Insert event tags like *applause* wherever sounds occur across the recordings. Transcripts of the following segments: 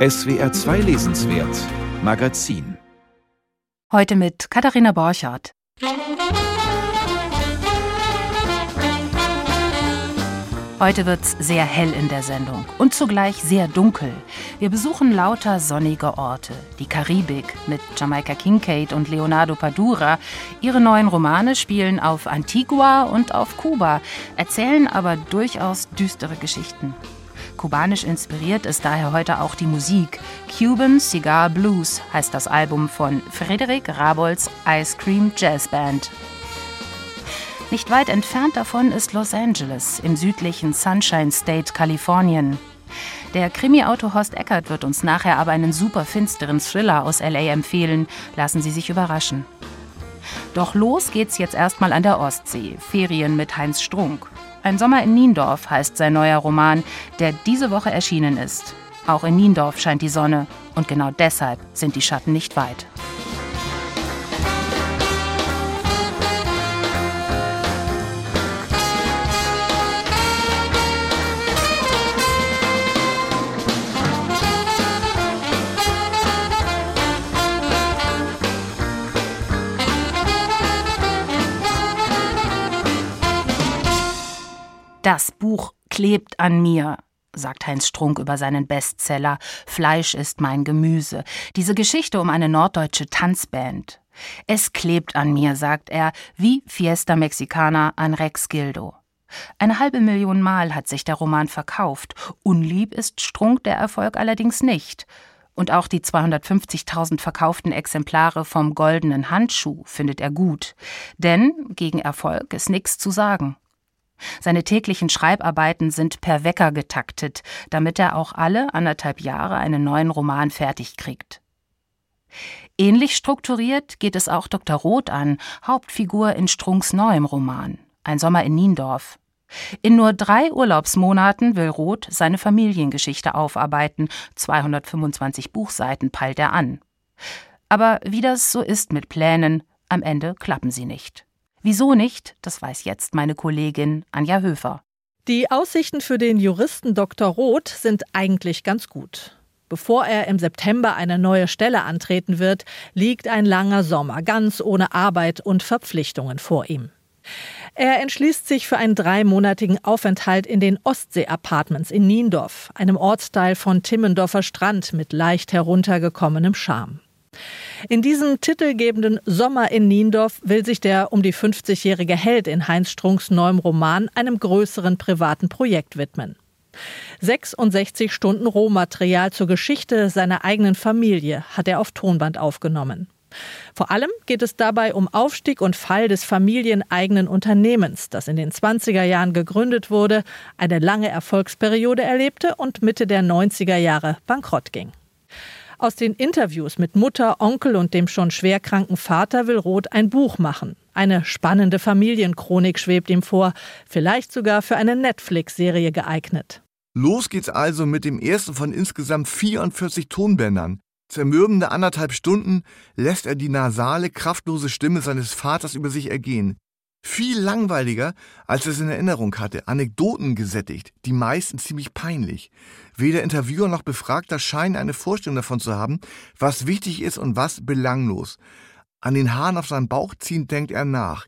SWR 2 Lesenswert Magazin. Heute mit Katharina Borchardt. Heute wird's sehr hell in der Sendung und zugleich sehr dunkel. Wir besuchen lauter sonnige Orte. Die Karibik mit Jamaika Kincaid und Leonardo Padura. Ihre neuen Romane spielen auf Antigua und auf Kuba, erzählen aber durchaus düstere Geschichten. Kubanisch inspiriert ist daher heute auch die Musik. Cuban Cigar Blues heißt das Album von Frederik Rabolds Ice Cream Jazz Band. Nicht weit entfernt davon ist Los Angeles im südlichen Sunshine State, Kalifornien. Der Krimi-Autor Horst Eckert wird uns nachher aber einen super finsteren Thriller aus LA empfehlen. Lassen Sie sich überraschen. Doch los geht's jetzt erstmal an der Ostsee. Ferien mit Heinz Strunk. Ein Sommer in Niendorf heißt sein neuer Roman, der diese Woche erschienen ist. Auch in Niendorf scheint die Sonne und genau deshalb sind die Schatten nicht weit. Das Buch klebt an mir, sagt Heinz Strunk über seinen Bestseller Fleisch ist mein Gemüse. Diese Geschichte um eine norddeutsche Tanzband. Es klebt an mir, sagt er, wie Fiesta Mexicana an Rex Gildo. Eine halbe Million Mal hat sich der Roman verkauft. Unlieb ist Strunk der Erfolg allerdings nicht. Und auch die 250.000 verkauften Exemplare vom Goldenen Handschuh findet er gut. Denn gegen Erfolg ist nichts zu sagen. Seine täglichen Schreibarbeiten sind per Wecker getaktet, damit er auch alle anderthalb Jahre einen neuen Roman fertig kriegt. Ähnlich strukturiert geht es auch Dr. Roth an, Hauptfigur in Strunks neuem Roman Ein Sommer in Niendorf. In nur drei Urlaubsmonaten will Roth seine Familiengeschichte aufarbeiten, 225 Buchseiten peilt er an. Aber wie das so ist mit Plänen, am Ende klappen sie nicht. Wieso nicht? Das weiß jetzt meine Kollegin Anja Höfer. Die Aussichten für den Juristen Dr. Roth sind eigentlich ganz gut. Bevor er im September eine neue Stelle antreten wird, liegt ein langer Sommer ganz ohne Arbeit und Verpflichtungen vor ihm. Er entschließt sich für einen dreimonatigen Aufenthalt in den Ostsee-Apartments in Niendorf, einem Ortsteil von Timmendorfer Strand mit leicht heruntergekommenem Charme. In diesem titelgebenden Sommer in Niendorf will sich der um die 50-jährige Held in Heinz Strunks neuem Roman einem größeren privaten Projekt widmen. 66 Stunden Rohmaterial zur Geschichte seiner eigenen Familie hat er auf Tonband aufgenommen. Vor allem geht es dabei um Aufstieg und Fall des familieneigenen Unternehmens, das in den 20er Jahren gegründet wurde, eine lange Erfolgsperiode erlebte und Mitte der 90er Jahre bankrott ging. Aus den Interviews mit Mutter, Onkel und dem schon schwerkranken Vater will Roth ein Buch machen. Eine spannende Familienchronik schwebt ihm vor, vielleicht sogar für eine Netflix-Serie geeignet. Los geht's also mit dem ersten von insgesamt 44 Tonbändern. Zermürbende anderthalb Stunden lässt er die nasale, kraftlose Stimme seines Vaters über sich ergehen. Viel langweiliger, als es in Erinnerung hatte, Anekdoten gesättigt, die meisten ziemlich peinlich. Weder Interviewer noch Befragter scheinen eine Vorstellung davon zu haben, was wichtig ist und was belanglos. An den Haaren auf seinem Bauch ziehend denkt er nach.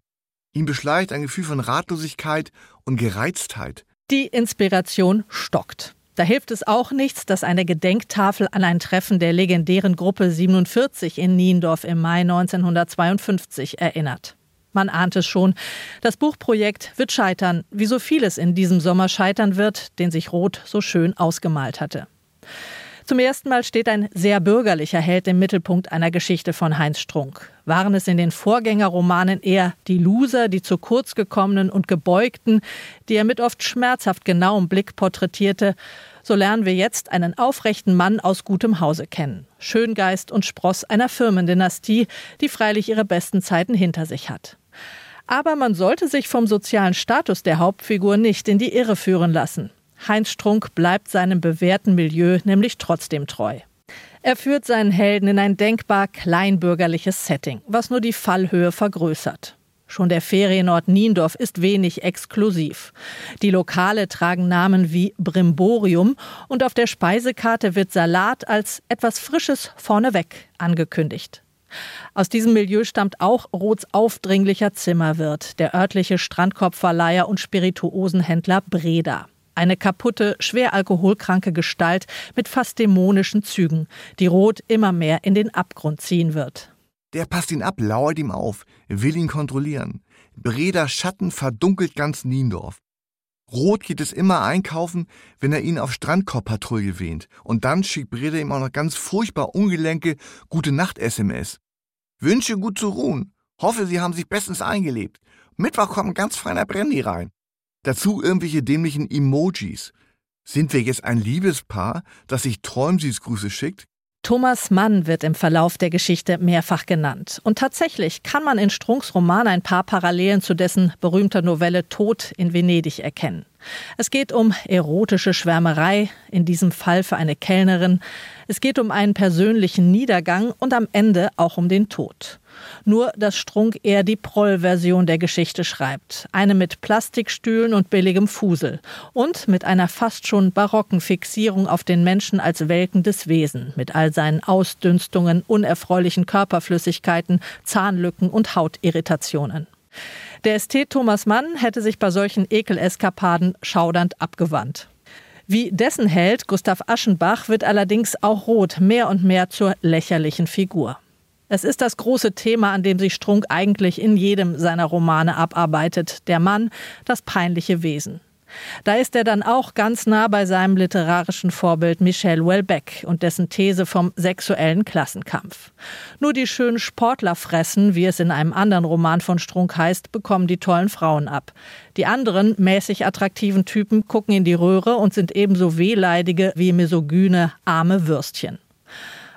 Ihm beschleicht ein Gefühl von Ratlosigkeit und Gereiztheit. Die Inspiration stockt. Da hilft es auch nichts, dass eine Gedenktafel an ein Treffen der legendären Gruppe 47 in Niendorf im Mai 1952 erinnert. Man ahnt es schon. Das Buchprojekt wird scheitern, wie so vieles in diesem Sommer scheitern wird, den sich Roth so schön ausgemalt hatte. Zum ersten Mal steht ein sehr bürgerlicher Held im Mittelpunkt einer Geschichte von Heinz Strunk. Waren es in den Vorgängerromanen eher die Loser, die zu kurz gekommenen und gebeugten, die er mit oft schmerzhaft genauem Blick porträtierte, so lernen wir jetzt einen aufrechten Mann aus gutem Hause kennen. Schöngeist und Spross einer Firmendynastie, die freilich ihre besten Zeiten hinter sich hat. Aber man sollte sich vom sozialen Status der Hauptfigur nicht in die Irre führen lassen. Heinz Strunk bleibt seinem bewährten Milieu nämlich trotzdem treu. Er führt seinen Helden in ein denkbar kleinbürgerliches Setting, was nur die Fallhöhe vergrößert. Schon der Ferienort Niendorf ist wenig exklusiv. Die Lokale tragen Namen wie Brimborium und auf der Speisekarte wird Salat als etwas Frisches vorneweg angekündigt. Aus diesem Milieu stammt auch Roths aufdringlicher Zimmerwirt, der örtliche Strandkorbverleiher und Spirituosenhändler Breda. Eine kaputte, schwer alkoholkranke Gestalt mit fast dämonischen Zügen, die Roth immer mehr in den Abgrund ziehen wird. Der passt ihn ab, lauert ihm auf, will ihn kontrollieren. Breda Schatten verdunkelt ganz Niendorf. Rot geht es immer einkaufen, wenn er ihn auf Strandkorbpatrouille wähnt. Und dann schickt Breda ihm auch noch ganz furchtbar ungelenke Gute Nacht-SMS. Wünsche gut zu ruhen. Hoffe, Sie haben sich bestens eingelebt. Mittwoch kommt ein ganz feiner Brandy rein. Dazu irgendwelche dämlichen Emojis. Sind wir jetzt ein Liebespaar, das sich Träumsiedsgrüße schickt? Thomas Mann wird im Verlauf der Geschichte mehrfach genannt. Und tatsächlich kann man in Strunks Roman ein paar Parallelen zu dessen berühmter Novelle Tod in Venedig erkennen. Es geht um erotische Schwärmerei, in diesem Fall für eine Kellnerin. Es geht um einen persönlichen Niedergang und am Ende auch um den Tod. Nur, dass Strunk eher die Proll-Version der Geschichte schreibt. Eine mit Plastikstühlen und billigem Fusel. Und mit einer fast schon barocken Fixierung auf den Menschen als welkendes Wesen. Mit all seinen Ausdünstungen, unerfreulichen Körperflüssigkeiten, Zahnlücken und Hautirritationen. Der Ästhet Thomas Mann hätte sich bei solchen Ekeleskapaden schaudernd abgewandt. Wie dessen Held Gustav Aschenbach wird allerdings auch Roth mehr und mehr zur lächerlichen Figur. Es ist das große Thema, an dem sich Strunk eigentlich in jedem seiner Romane abarbeitet. Der Mann, das peinliche Wesen. Da ist er dann auch ganz nah bei seinem literarischen Vorbild Michel Houellebecq und dessen These vom sexuellen Klassenkampf. Nur die schönen Sportler fressen, wie es in einem anderen Roman von Strunk heißt, bekommen die tollen Frauen ab. Die anderen mäßig attraktiven Typen gucken in die Röhre und sind ebenso wehleidige wie misogyne arme Würstchen.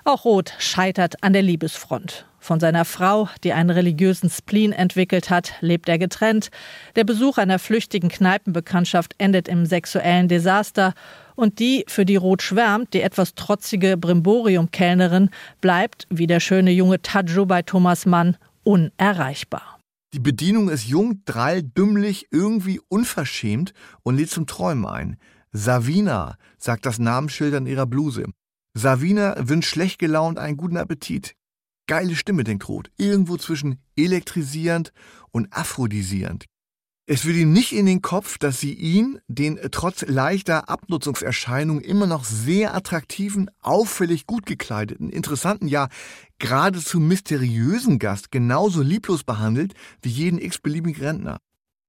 Auch Roth scheitert an der Liebesfront. Von seiner Frau, die einen religiösen Spleen entwickelt hat, lebt er getrennt. Der Besuch einer flüchtigen Kneipenbekanntschaft endet im sexuellen Desaster. Und die, für die Roth schwärmt, die etwas trotzige Brimborium-Kellnerin, bleibt, wie der schöne junge Tadjo bei Thomas Mann, unerreichbar. Die Bedienung ist jung, drall, dümmlich, irgendwie unverschämt und lädt zum Träumen ein. Savina, sagt das Namensschild an ihrer Bluse. Savina wünscht schlecht gelaunt einen guten Appetit. Geile Stimme, denkt Roth. Irgendwo zwischen elektrisierend und aphrodisierend. Es will ihm nicht in den Kopf, dass sie ihn, den trotz leichter Abnutzungserscheinungen immer noch sehr attraktiven, auffällig gut gekleideten, interessanten, ja geradezu mysteriösen Gast genauso lieblos behandelt wie jeden x-beliebigen Rentner.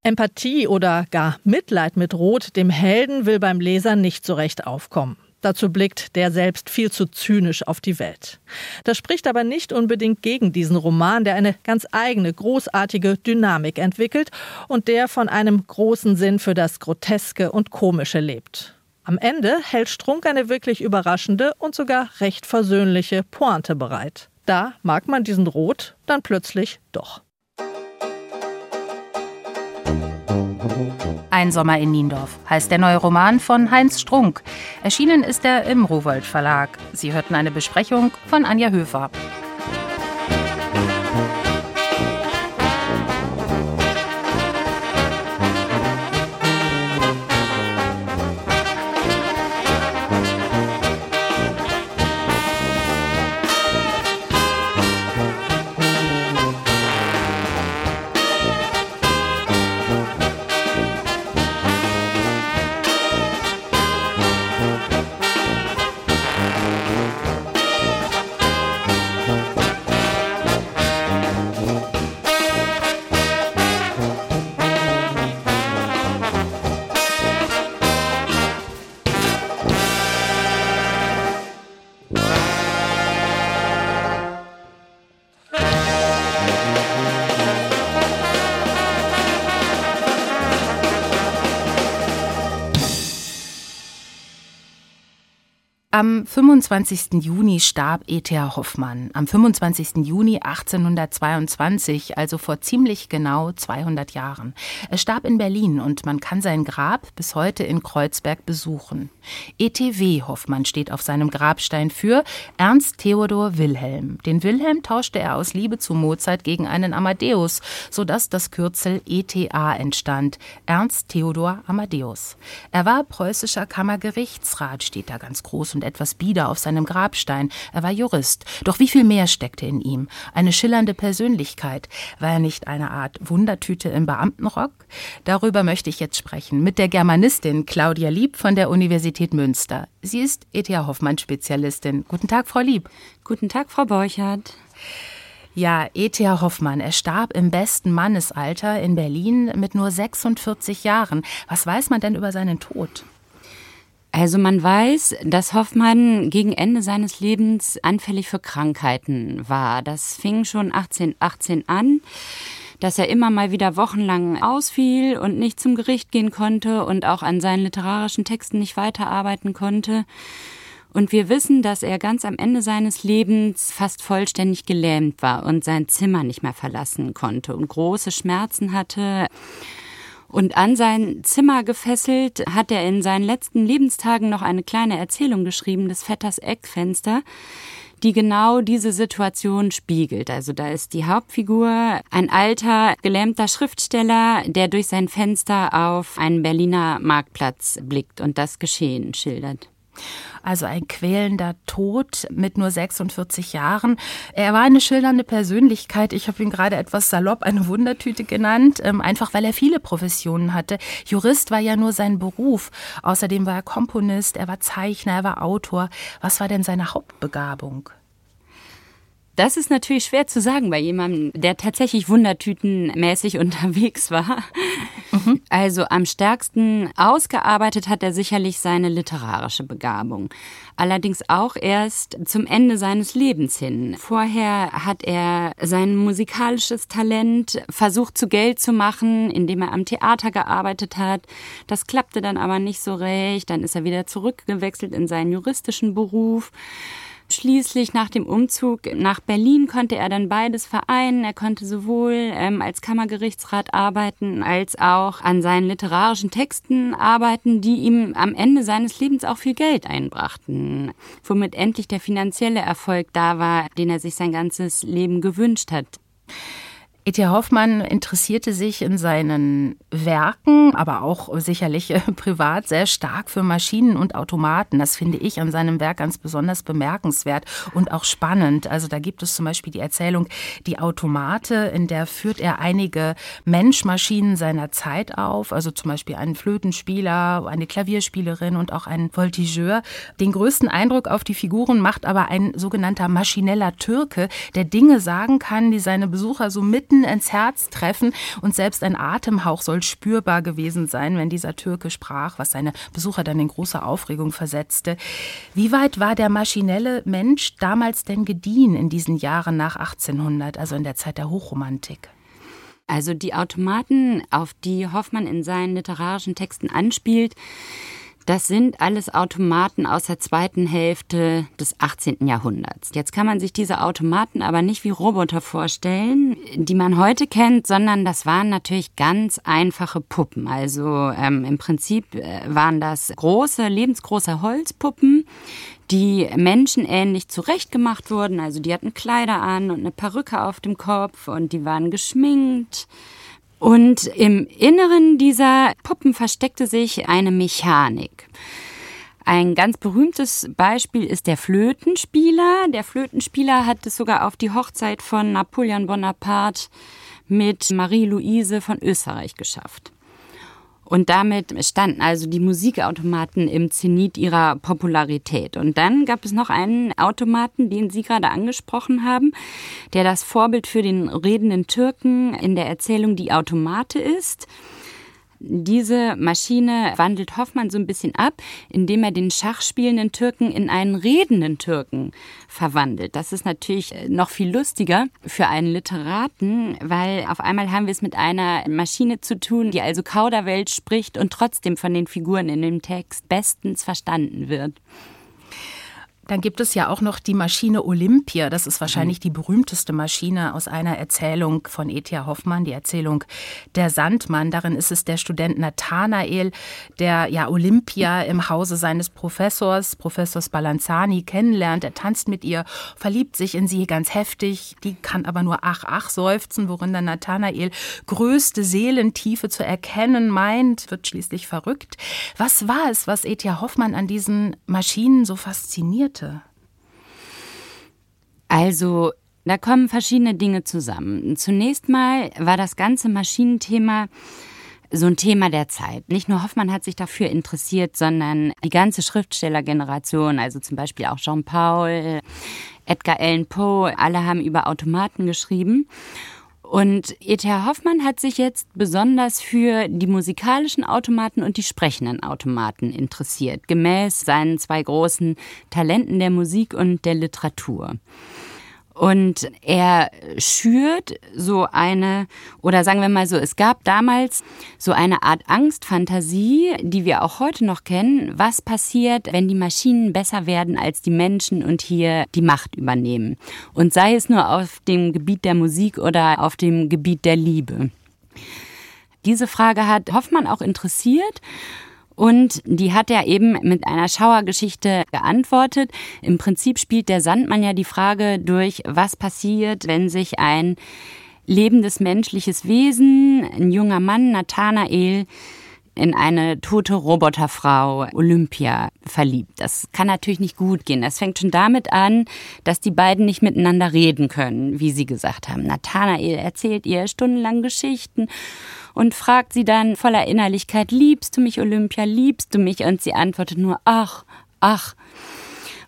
Empathie oder gar Mitleid mit Roth, dem Helden, will beim Leser nicht so recht aufkommen. Dazu blickt der selbst viel zu zynisch auf die Welt. Das spricht aber nicht unbedingt gegen diesen Roman, der eine ganz eigene, großartige Dynamik entwickelt und der von einem großen Sinn für das Groteske und Komische lebt. Am Ende hält Strunk eine wirklich überraschende und sogar recht versöhnliche Pointe bereit. Da mag man diesen Rot dann plötzlich doch. Ein Sommer in Niendorf heißt der neue Roman von Heinz Strunk. Erschienen ist er im Rowold Verlag. Sie hörten eine Besprechung von Anja Höfer. Am 25. Juni starb E.T.A. Hoffmann. Am 25. Juni 1822, also vor ziemlich genau 200 Jahren. Er starb in Berlin und man kann sein Grab bis heute in Kreuzberg besuchen. E.T.W. Hoffmann steht auf seinem Grabstein für Ernst Theodor Wilhelm. Den Wilhelm tauschte er aus Liebe zu Mozart gegen einen Amadeus, sodass das Kürzel E.T.A. entstand. Ernst Theodor Amadeus. Er war preußischer Kammergerichtsrat, steht da ganz groß und etwas bieder auf seinem Grabstein. Er war Jurist. Doch wie viel mehr steckte in ihm? Eine schillernde Persönlichkeit. War er nicht eine Art Wundertüte im Beamtenrock? Darüber möchte ich jetzt sprechen mit der Germanistin Claudia Lieb von der Universität Münster. Sie ist E.T.A. Hoffmann-Spezialistin. Guten Tag, Frau Lieb. Guten Tag, Frau Borchardt. Ja, E.T.A. Hoffmann, er starb im besten Mannesalter in Berlin mit nur 46 Jahren. Was weiß man denn über seinen Tod? Also man weiß, dass Hoffmann gegen Ende seines Lebens anfällig für Krankheiten war. Das fing schon 1818 an dass er immer mal wieder wochenlang ausfiel und nicht zum Gericht gehen konnte und auch an seinen literarischen Texten nicht weiterarbeiten konnte. Und wir wissen, dass er ganz am Ende seines Lebens fast vollständig gelähmt war und sein Zimmer nicht mehr verlassen konnte und große Schmerzen hatte. Und an sein Zimmer gefesselt hat er in seinen letzten Lebenstagen noch eine kleine Erzählung geschrieben, des Vetters Eckfenster, die genau diese Situation spiegelt. Also da ist die Hauptfigur ein alter, gelähmter Schriftsteller, der durch sein Fenster auf einen Berliner Marktplatz blickt und das Geschehen schildert also ein quälender Tod mit nur 46 Jahren. Er war eine schildernde Persönlichkeit. Ich habe ihn gerade etwas salopp eine Wundertüte genannt, ähm, einfach weil er viele Professionen hatte. Jurist war ja nur sein Beruf. Außerdem war er Komponist, er war Zeichner, er war Autor. Was war denn seine Hauptbegabung? Das ist natürlich schwer zu sagen bei jemandem, der tatsächlich wundertütenmäßig *laughs* unterwegs war. Mhm. Also am stärksten ausgearbeitet hat er sicherlich seine literarische Begabung. Allerdings auch erst zum Ende seines Lebens hin. Vorher hat er sein musikalisches Talent versucht zu Geld zu machen, indem er am Theater gearbeitet hat. Das klappte dann aber nicht so recht. Dann ist er wieder zurückgewechselt in seinen juristischen Beruf. Schließlich nach dem Umzug nach Berlin konnte er dann beides vereinen. Er konnte sowohl ähm, als Kammergerichtsrat arbeiten, als auch an seinen literarischen Texten arbeiten, die ihm am Ende seines Lebens auch viel Geld einbrachten, womit endlich der finanzielle Erfolg da war, den er sich sein ganzes Leben gewünscht hat. E.T. Hoffmann interessierte sich in seinen Werken, aber auch sicherlich äh, privat sehr stark für Maschinen und Automaten. Das finde ich an seinem Werk ganz besonders bemerkenswert und auch spannend. Also da gibt es zum Beispiel die Erzählung Die Automate, in der führt er einige Menschmaschinen seiner Zeit auf, also zum Beispiel einen Flötenspieler, eine Klavierspielerin und auch einen Voltigeur. Den größten Eindruck auf die Figuren macht aber ein sogenannter maschineller Türke, der Dinge sagen kann, die seine Besucher so mitten mitten ins Herz treffen und selbst ein Atemhauch soll spürbar gewesen sein, wenn dieser Türke sprach, was seine Besucher dann in große Aufregung versetzte. Wie weit war der maschinelle Mensch damals denn gediehen in diesen Jahren nach 1800, also in der Zeit der Hochromantik? Also die Automaten, auf die Hoffmann in seinen literarischen Texten anspielt, das sind alles Automaten aus der zweiten Hälfte des 18. Jahrhunderts. Jetzt kann man sich diese Automaten aber nicht wie Roboter vorstellen, die man heute kennt, sondern das waren natürlich ganz einfache Puppen. Also ähm, im Prinzip äh, waren das große, lebensgroße Holzpuppen, die menschenähnlich zurechtgemacht wurden. Also die hatten Kleider an und eine Perücke auf dem Kopf und die waren geschminkt. Und im Inneren dieser Puppen versteckte sich eine Mechanik. Ein ganz berühmtes Beispiel ist der Flötenspieler. Der Flötenspieler hat es sogar auf die Hochzeit von Napoleon Bonaparte mit Marie-Louise von Österreich geschafft. Und damit standen also die Musikautomaten im Zenit ihrer Popularität. Und dann gab es noch einen Automaten, den Sie gerade angesprochen haben, der das Vorbild für den redenden Türken in der Erzählung Die Automate ist. Diese Maschine wandelt Hoffmann so ein bisschen ab, indem er den schachspielenden Türken in einen redenden Türken verwandelt. Das ist natürlich noch viel lustiger für einen Literaten, weil auf einmal haben wir es mit einer Maschine zu tun, die also Kauderwelt spricht und trotzdem von den Figuren in dem Text bestens verstanden wird. Dann gibt es ja auch noch die Maschine Olympia. Das ist wahrscheinlich mhm. die berühmteste Maschine aus einer Erzählung von E.T.A. Hoffmann, die Erzählung Der Sandmann. Darin ist es der Student Nathanael, der ja Olympia im Hause seines Professors, Professor Spallanzani, kennenlernt. Er tanzt mit ihr, verliebt sich in sie ganz heftig. Die kann aber nur ach, ach seufzen, worin dann Nathanael größte Seelentiefe zu erkennen meint, wird schließlich verrückt. Was war es, was E.T.A. Hoffmann an diesen Maschinen so fasziniert? Heute? Also, da kommen verschiedene Dinge zusammen. Zunächst mal war das ganze Maschinenthema so ein Thema der Zeit. Nicht nur Hoffmann hat sich dafür interessiert, sondern die ganze Schriftstellergeneration, also zum Beispiel auch Jean Paul, Edgar Allan Poe, alle haben über Automaten geschrieben. Und E.T.H. Hoffmann hat sich jetzt besonders für die musikalischen Automaten und die sprechenden Automaten interessiert, gemäß seinen zwei großen Talenten der Musik und der Literatur. Und er schürt so eine, oder sagen wir mal so, es gab damals so eine Art Angstfantasie, die wir auch heute noch kennen. Was passiert, wenn die Maschinen besser werden als die Menschen und hier die Macht übernehmen? Und sei es nur auf dem Gebiet der Musik oder auf dem Gebiet der Liebe. Diese Frage hat Hoffmann auch interessiert und die hat er eben mit einer Schauergeschichte geantwortet. Im Prinzip spielt der Sandmann ja die Frage durch, was passiert, wenn sich ein lebendes menschliches Wesen, ein junger Mann, Nathanael, in eine tote Roboterfrau Olympia verliebt. Das kann natürlich nicht gut gehen. Das fängt schon damit an, dass die beiden nicht miteinander reden können, wie sie gesagt haben. Nathanael erzählt ihr stundenlang Geschichten und fragt sie dann voller Innerlichkeit, liebst du mich, Olympia, liebst du mich? Und sie antwortet nur, ach, ach.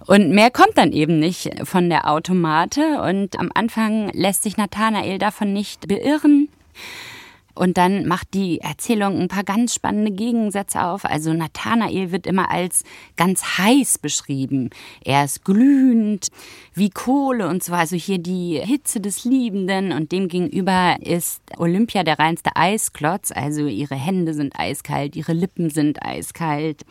Und mehr kommt dann eben nicht von der Automate. Und am Anfang lässt sich Nathanael davon nicht beirren. Und dann macht die Erzählung ein paar ganz spannende Gegensätze auf. Also Nathanael wird immer als ganz heiß beschrieben. Er ist glühend wie Kohle und so. Also hier die Hitze des Liebenden. Und dem gegenüber ist Olympia der reinste Eisklotz. Also ihre Hände sind eiskalt, ihre Lippen sind eiskalt.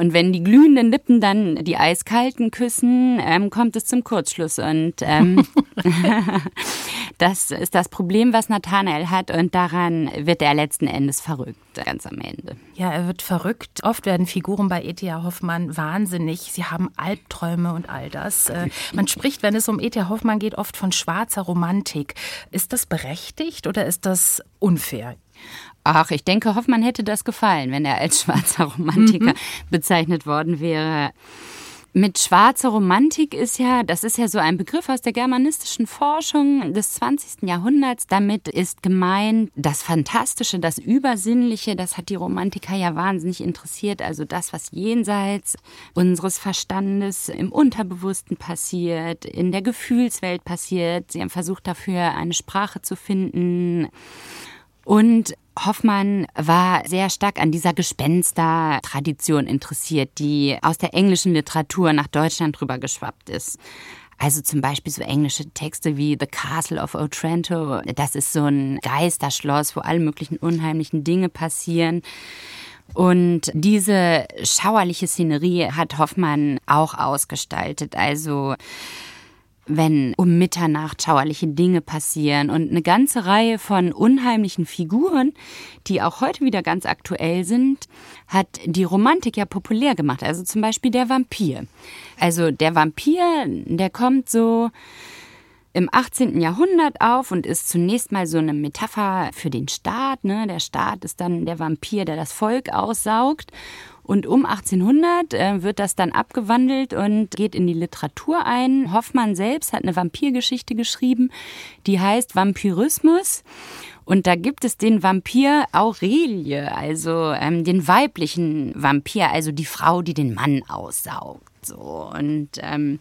Und wenn die glühenden Lippen dann die eiskalten küssen, ähm, kommt es zum Kurzschluss. Und ähm, *laughs* das ist das Problem, was Nathanael hat. Und daran wird er letzten Endes verrückt, ganz am Ende. Ja, er wird verrückt. Oft werden Figuren bei E.T.A. Hoffmann wahnsinnig. Sie haben Albträume und all das. Äh, man spricht, wenn es um E.T.A. Hoffmann geht, oft von schwarzer Romantik. Ist das berechtigt oder ist das unfair? Ach, ich denke, Hoffmann hätte das gefallen, wenn er als schwarzer Romantiker mhm. bezeichnet worden wäre. Mit schwarzer Romantik ist ja, das ist ja so ein Begriff aus der germanistischen Forschung des 20. Jahrhunderts. Damit ist gemeint das Fantastische, das Übersinnliche. Das hat die Romantiker ja wahnsinnig interessiert. Also das, was jenseits unseres Verstandes im Unterbewussten passiert, in der Gefühlswelt passiert. Sie haben versucht dafür eine Sprache zu finden. Und Hoffmann war sehr stark an dieser Gespenster-Tradition interessiert, die aus der englischen Literatur nach Deutschland rübergeschwappt ist. Also zum Beispiel so englische Texte wie The Castle of Otranto. Das ist so ein Geisterschloss, wo alle möglichen unheimlichen Dinge passieren. Und diese schauerliche Szenerie hat Hoffmann auch ausgestaltet. Also wenn um Mitternacht schauerliche Dinge passieren und eine ganze Reihe von unheimlichen Figuren, die auch heute wieder ganz aktuell sind, hat die Romantik ja populär gemacht. Also zum Beispiel der Vampir. Also der Vampir, der kommt so im 18. Jahrhundert auf und ist zunächst mal so eine Metapher für den Staat. Ne? Der Staat ist dann der Vampir, der das Volk aussaugt. Und um 1800 äh, wird das dann abgewandelt und geht in die Literatur ein. Hoffmann selbst hat eine Vampirgeschichte geschrieben, die heißt Vampirismus. Und da gibt es den Vampir Aurelie, also ähm, den weiblichen Vampir, also die Frau, die den Mann aussaugt. So und ähm,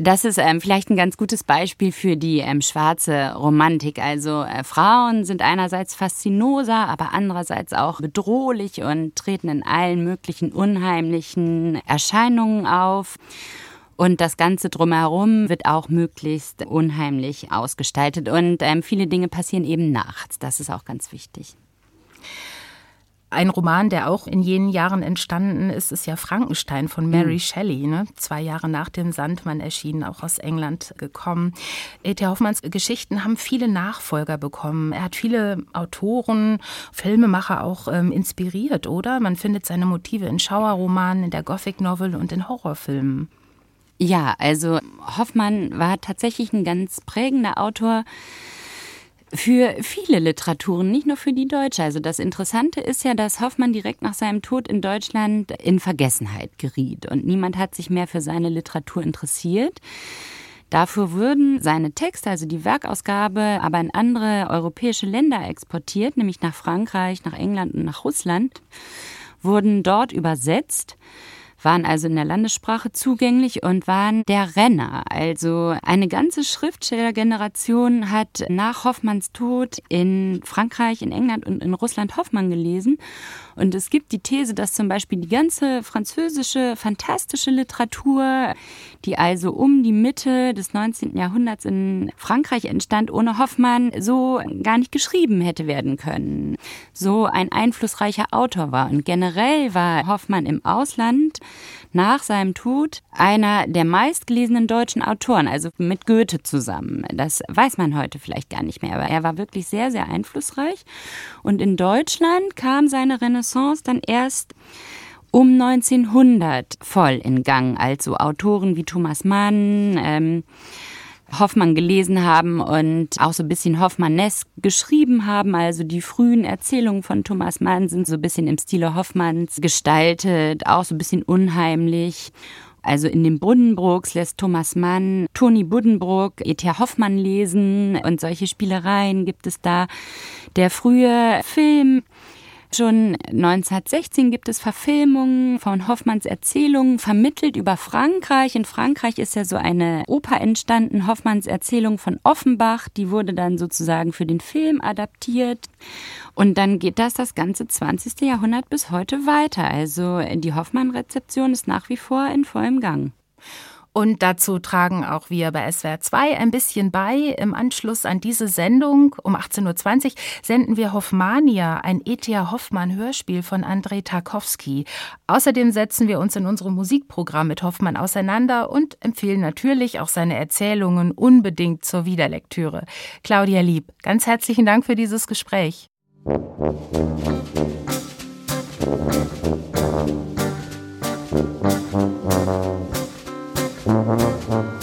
das ist ähm, vielleicht ein ganz gutes Beispiel für die ähm, schwarze Romantik. Also äh, Frauen sind einerseits faszinoser, aber andererseits auch bedrohlich und treten in allen möglichen unheimlichen Erscheinungen auf. Und das Ganze drumherum wird auch möglichst unheimlich ausgestaltet. Und ähm, viele Dinge passieren eben nachts. Das ist auch ganz wichtig. Ein Roman, der auch in jenen Jahren entstanden ist, ist ja Frankenstein von Mary mhm. Shelley. Ne? Zwei Jahre nach dem Sandmann erschienen, auch aus England gekommen. E.T. Hoffmanns Geschichten haben viele Nachfolger bekommen. Er hat viele Autoren, Filmemacher auch ähm, inspiriert, oder? Man findet seine Motive in Schauerromanen, in der Gothic Novel und in Horrorfilmen. Ja, also Hoffmann war tatsächlich ein ganz prägender Autor für viele Literaturen, nicht nur für die deutsche. Also das Interessante ist ja, dass Hoffmann direkt nach seinem Tod in Deutschland in Vergessenheit geriet und niemand hat sich mehr für seine Literatur interessiert. Dafür würden seine Texte, also die Werkausgabe, aber in andere europäische Länder exportiert, nämlich nach Frankreich, nach England und nach Russland, wurden dort übersetzt waren also in der Landessprache zugänglich und waren der Renner. Also eine ganze Schriftstellergeneration hat nach Hoffmanns Tod in Frankreich, in England und in Russland Hoffmann gelesen. Und es gibt die These, dass zum Beispiel die ganze französische fantastische Literatur, die also um die Mitte des 19. Jahrhunderts in Frankreich entstand, ohne Hoffmann so gar nicht geschrieben hätte werden können. So ein einflussreicher Autor war. Und generell war Hoffmann im Ausland nach seinem Tod einer der meistgelesenen deutschen Autoren, also mit Goethe zusammen. Das weiß man heute vielleicht gar nicht mehr, aber er war wirklich sehr, sehr einflussreich. Und in Deutschland kam seine Renaissance dann erst um 1900 voll in Gang, also Autoren wie Thomas Mann, ähm, Hoffmann gelesen haben und auch so ein bisschen Hoffmannesk geschrieben haben. Also die frühen Erzählungen von Thomas Mann sind so ein bisschen im Stile Hoffmanns gestaltet, auch so ein bisschen unheimlich. Also in den Buddenbrooks lässt Thomas Mann Toni Buddenbrook, E.T. Hoffmann lesen und solche Spielereien gibt es da. Der frühe Film Schon 1916 gibt es Verfilmungen von Hoffmanns Erzählungen, vermittelt über Frankreich. In Frankreich ist ja so eine Oper entstanden, Hoffmanns Erzählung von Offenbach. Die wurde dann sozusagen für den Film adaptiert. Und dann geht das das ganze 20. Jahrhundert bis heute weiter. Also die Hoffmann-Rezeption ist nach wie vor in vollem Gang. Und dazu tragen auch wir bei SWR 2 ein bisschen bei. Im Anschluss an diese Sendung um 18.20 Uhr senden wir Hoffmania, ein E.T.A. Hoffmann Hörspiel von Andrei Tarkowski. Außerdem setzen wir uns in unserem Musikprogramm mit Hoffmann auseinander und empfehlen natürlich auch seine Erzählungen unbedingt zur Wiederlektüre. Claudia Lieb, ganz herzlichen Dank für dieses Gespräch. James Uh-huh.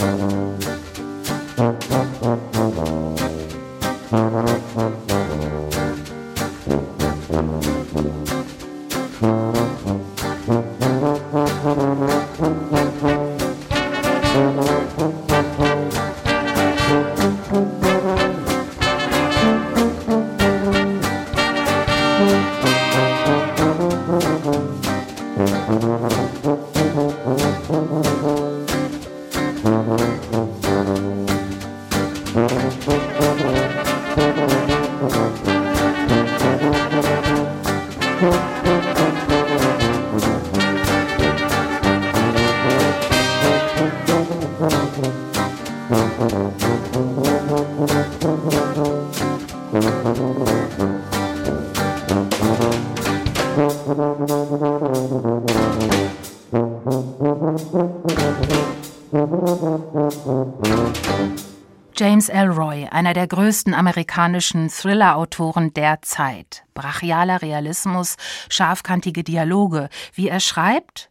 Einer der größten amerikanischen Thriller-Autoren der Zeit. Brachialer Realismus, scharfkantige Dialoge. Wie er schreibt?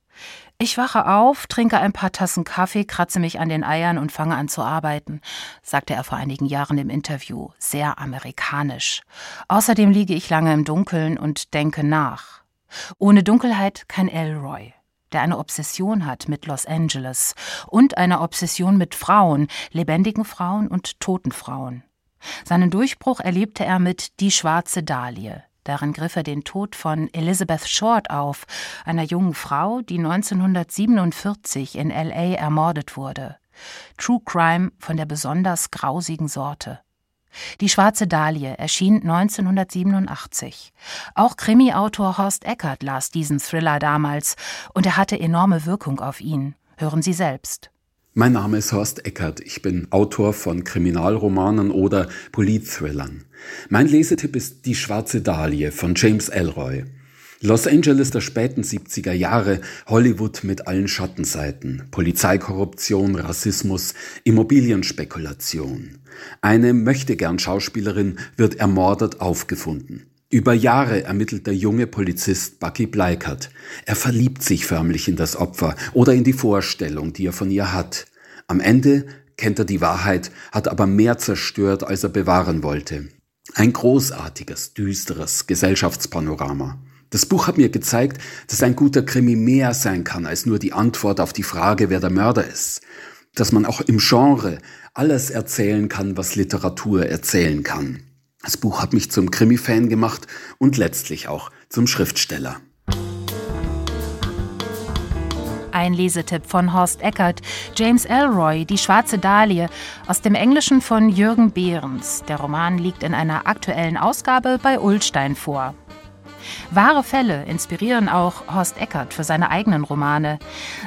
Ich wache auf, trinke ein paar Tassen Kaffee, kratze mich an den Eiern und fange an zu arbeiten, sagte er vor einigen Jahren im Interview. Sehr amerikanisch. Außerdem liege ich lange im Dunkeln und denke nach. Ohne Dunkelheit kein Elroy der eine Obsession hat mit Los Angeles und eine Obsession mit Frauen, lebendigen Frauen und toten Frauen. Seinen Durchbruch erlebte er mit Die schwarze Dahlie. Darin griff er den Tod von Elizabeth Short auf, einer jungen Frau, die 1947 in LA ermordet wurde. True Crime von der besonders grausigen Sorte. Die Schwarze Dahlie erschien 1987. Auch Krimi-Autor Horst Eckert las diesen Thriller damals und er hatte enorme Wirkung auf ihn. Hören Sie selbst. Mein Name ist Horst Eckert. Ich bin Autor von Kriminalromanen oder Politthrillern. Mein Lesetipp ist Die Schwarze Dahlie von James Elroy. Los Angeles der späten 70er Jahre, Hollywood mit allen Schattenseiten, Polizeikorruption, Rassismus, Immobilienspekulation. Eine möchtegern Schauspielerin wird ermordet aufgefunden. Über Jahre ermittelt der junge Polizist Bucky Bleikert. Er verliebt sich förmlich in das Opfer oder in die Vorstellung, die er von ihr hat. Am Ende kennt er die Wahrheit, hat aber mehr zerstört, als er bewahren wollte. Ein großartiges, düsteres Gesellschaftspanorama. Das Buch hat mir gezeigt, dass ein guter Krimi mehr sein kann als nur die Antwort auf die Frage, wer der Mörder ist. Dass man auch im Genre alles erzählen kann, was Literatur erzählen kann. Das Buch hat mich zum Krimi-Fan gemacht und letztlich auch zum Schriftsteller. Ein Lesetipp von Horst Eckert, James Elroy, Die schwarze Dahlie, aus dem Englischen von Jürgen Behrens. Der Roman liegt in einer aktuellen Ausgabe bei Ullstein vor. Wahre Fälle inspirieren auch Horst Eckert für seine eigenen Romane.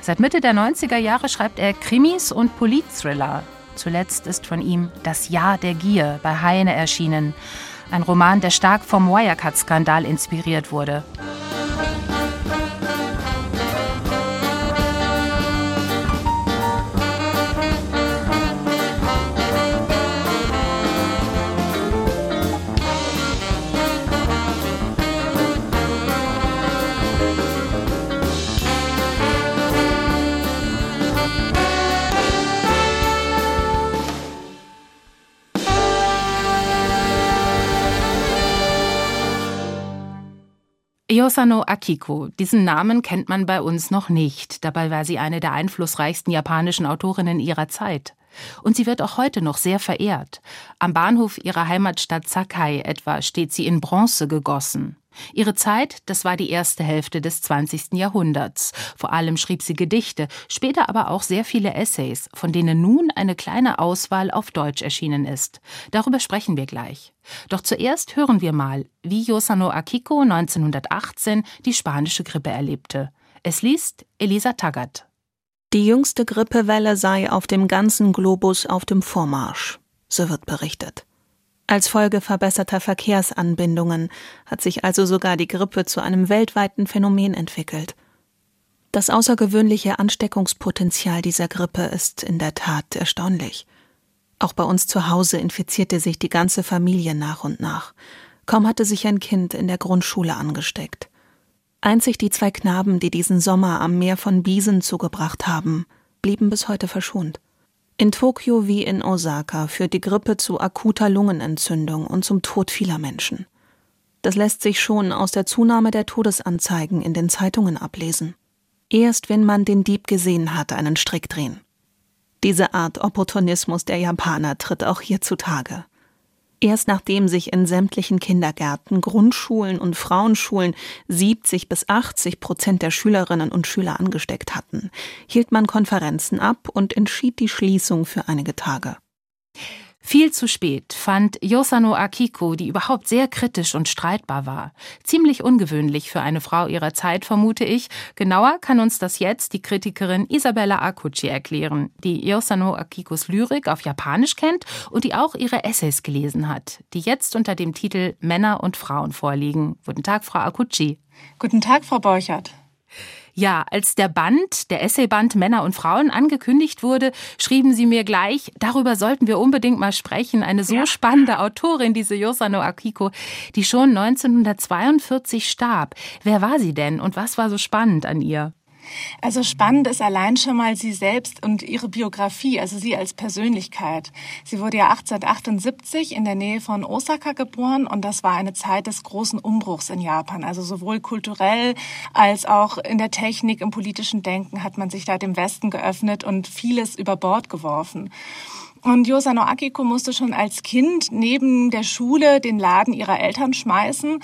Seit Mitte der 90er Jahre schreibt er Krimis und Politthriller. Zuletzt ist von ihm Das Jahr der Gier bei Heine erschienen. Ein Roman, der stark vom Wirecard-Skandal inspiriert wurde. Yosano Akiko. Diesen Namen kennt man bei uns noch nicht. Dabei war sie eine der einflussreichsten japanischen Autorinnen ihrer Zeit. Und sie wird auch heute noch sehr verehrt. Am Bahnhof ihrer Heimatstadt Sakai etwa steht sie in Bronze gegossen. Ihre Zeit, das war die erste Hälfte des 20. Jahrhunderts. Vor allem schrieb sie Gedichte, später aber auch sehr viele Essays, von denen nun eine kleine Auswahl auf Deutsch erschienen ist. Darüber sprechen wir gleich. Doch zuerst hören wir mal, wie Yosano Akiko 1918 die spanische Grippe erlebte. Es liest Elisa Taggart. Die jüngste Grippewelle sei auf dem ganzen Globus auf dem Vormarsch, so wird berichtet. Als Folge verbesserter Verkehrsanbindungen hat sich also sogar die Grippe zu einem weltweiten Phänomen entwickelt. Das außergewöhnliche Ansteckungspotenzial dieser Grippe ist in der Tat erstaunlich. Auch bei uns zu Hause infizierte sich die ganze Familie nach und nach. Kaum hatte sich ein Kind in der Grundschule angesteckt. Einzig die zwei Knaben, die diesen Sommer am Meer von Biesen zugebracht haben, blieben bis heute verschont. In Tokio wie in Osaka führt die Grippe zu akuter Lungenentzündung und zum Tod vieler Menschen. Das lässt sich schon aus der Zunahme der Todesanzeigen in den Zeitungen ablesen. Erst wenn man den Dieb gesehen hat, einen Strick drehen. Diese Art Opportunismus der Japaner tritt auch hier zutage. Erst nachdem sich in sämtlichen Kindergärten, Grundschulen und Frauenschulen 70 bis 80 Prozent der Schülerinnen und Schüler angesteckt hatten, hielt man Konferenzen ab und entschied die Schließung für einige Tage. Viel zu spät fand Yosano Akiko, die überhaupt sehr kritisch und streitbar war. Ziemlich ungewöhnlich für eine Frau ihrer Zeit, vermute ich. Genauer kann uns das jetzt die Kritikerin Isabella Akuchi erklären, die Yosano Akikos Lyrik auf Japanisch kennt und die auch ihre Essays gelesen hat, die jetzt unter dem Titel Männer und Frauen vorliegen. Guten Tag, Frau Akuchi. Guten Tag, Frau Borchert. Ja, als der Band, der Essayband Männer und Frauen angekündigt wurde, schrieben Sie mir gleich, darüber sollten wir unbedingt mal sprechen. Eine so ja. spannende Autorin, diese Yosano Akiko, die schon 1942 starb. Wer war sie denn und was war so spannend an ihr? Also spannend ist allein schon mal sie selbst und ihre Biografie, also sie als Persönlichkeit. Sie wurde ja 1878 in der Nähe von Osaka geboren und das war eine Zeit des großen Umbruchs in Japan. Also sowohl kulturell als auch in der Technik, im politischen Denken hat man sich da dem Westen geöffnet und vieles über Bord geworfen. Und Yosano Akiko musste schon als Kind neben der Schule den Laden ihrer Eltern schmeißen,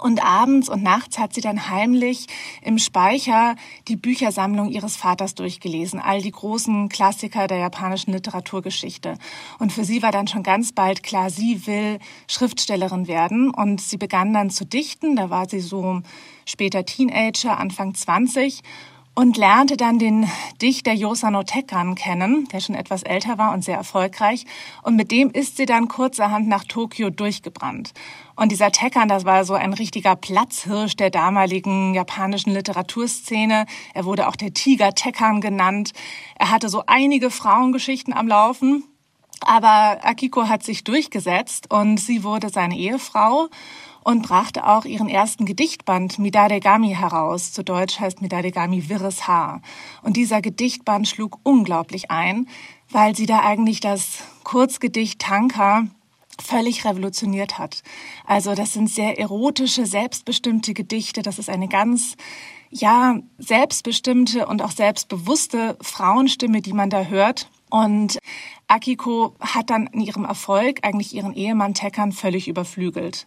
und abends und nachts hat sie dann heimlich im Speicher die Büchersammlung ihres Vaters durchgelesen, all die großen Klassiker der japanischen Literaturgeschichte. Und für sie war dann schon ganz bald klar, sie will Schriftstellerin werden. Und sie begann dann zu dichten, da war sie so später Teenager, Anfang 20 und lernte dann den Dichter Yosano Tekkan kennen, der schon etwas älter war und sehr erfolgreich. Und mit dem ist sie dann kurzerhand nach Tokio durchgebrannt. Und dieser Tekkan, das war so ein richtiger Platzhirsch der damaligen japanischen Literaturszene. Er wurde auch der Tiger Tekkan genannt. Er hatte so einige Frauengeschichten am Laufen. Aber Akiko hat sich durchgesetzt und sie wurde seine Ehefrau und brachte auch ihren ersten Gedichtband Midadegami heraus. Zu Deutsch heißt Midadegami Wirres Haar. Und dieser Gedichtband schlug unglaublich ein, weil sie da eigentlich das Kurzgedicht Tanka völlig revolutioniert hat. Also das sind sehr erotische, selbstbestimmte Gedichte. Das ist eine ganz, ja, selbstbestimmte und auch selbstbewusste Frauenstimme, die man da hört. Und Akiko hat dann in ihrem Erfolg eigentlich ihren Ehemann Teckern völlig überflügelt.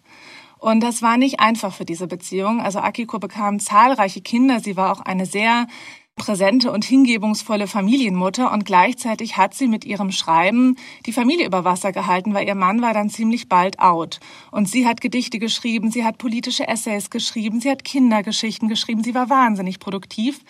Und das war nicht einfach für diese Beziehung. Also Akiko bekam zahlreiche Kinder. Sie war auch eine sehr präsente und hingebungsvolle Familienmutter und gleichzeitig hat sie mit ihrem Schreiben die Familie über Wasser gehalten, weil ihr Mann war dann ziemlich bald out. Und sie hat Gedichte geschrieben, sie hat politische Essays geschrieben, sie hat Kindergeschichten geschrieben, sie war wahnsinnig produktiv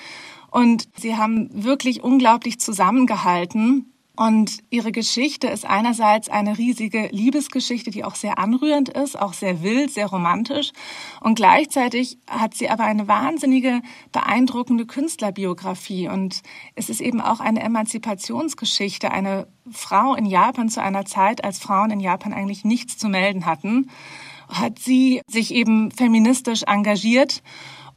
und sie haben wirklich unglaublich zusammengehalten und ihre Geschichte ist einerseits eine riesige Liebesgeschichte, die auch sehr anrührend ist, auch sehr wild, sehr romantisch. Und gleichzeitig hat sie aber eine wahnsinnige, beeindruckende Künstlerbiografie. Und es ist eben auch eine Emanzipationsgeschichte, eine Frau in Japan zu einer Zeit, als Frauen in Japan eigentlich nichts zu melden hatten, hat sie sich eben feministisch engagiert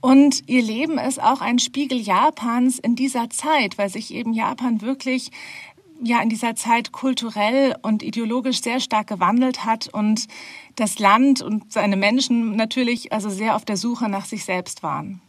und ihr Leben ist auch ein Spiegel Japans in dieser Zeit, weil sich eben Japan wirklich ja in dieser Zeit kulturell und ideologisch sehr stark gewandelt hat und das Land und seine Menschen natürlich also sehr auf der Suche nach sich selbst waren.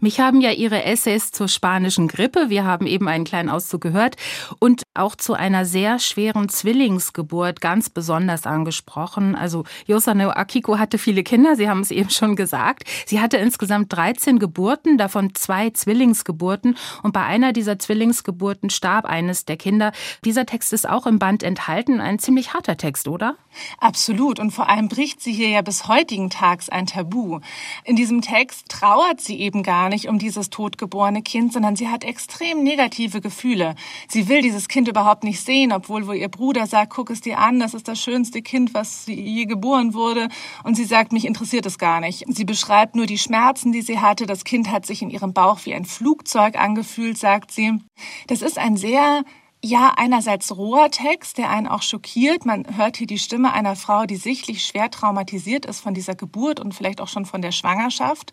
Mich haben ja Ihre Essays zur spanischen Grippe, wir haben eben einen kleinen Auszug gehört, und auch zu einer sehr schweren Zwillingsgeburt ganz besonders angesprochen. Also Yosano Akiko hatte viele Kinder, Sie haben es eben schon gesagt. Sie hatte insgesamt 13 Geburten, davon zwei Zwillingsgeburten. Und bei einer dieser Zwillingsgeburten starb eines der Kinder. Dieser Text ist auch im Band enthalten, ein ziemlich harter Text, oder? Absolut. Und vor allem bricht sie hier ja bis heutigen Tags ein Tabu. In diesem Text trauert sie eben gar nicht um dieses totgeborene Kind, sondern sie hat extrem negative Gefühle. Sie will dieses Kind überhaupt nicht sehen, obwohl wo ihr Bruder sagt, guck es dir an, das ist das schönste Kind, was je geboren wurde. Und sie sagt, mich interessiert es gar nicht. Sie beschreibt nur die Schmerzen, die sie hatte. Das Kind hat sich in ihrem Bauch wie ein Flugzeug angefühlt, sagt sie. Das ist ein sehr ja, einerseits roher Text, der einen auch schockiert. Man hört hier die Stimme einer Frau, die sichtlich schwer traumatisiert ist von dieser Geburt und vielleicht auch schon von der Schwangerschaft.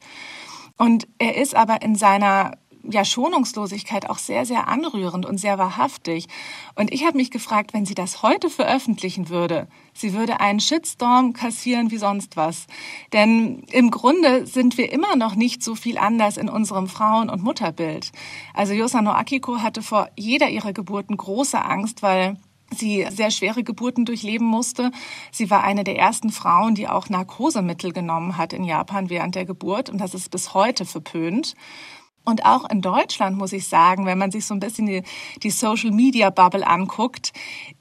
Und er ist aber in seiner ja, Schonungslosigkeit auch sehr, sehr anrührend und sehr wahrhaftig. Und ich habe mich gefragt, wenn sie das heute veröffentlichen würde, sie würde einen Shitstorm kassieren wie sonst was. Denn im Grunde sind wir immer noch nicht so viel anders in unserem Frauen- und Mutterbild. Also Yosano Akiko hatte vor jeder ihrer Geburten große Angst, weil sie sehr schwere Geburten durchleben musste. Sie war eine der ersten Frauen, die auch Narkosemittel genommen hat in Japan während der Geburt und das ist bis heute verpönt. Und auch in Deutschland muss ich sagen, wenn man sich so ein bisschen die, die, Social Media Bubble anguckt,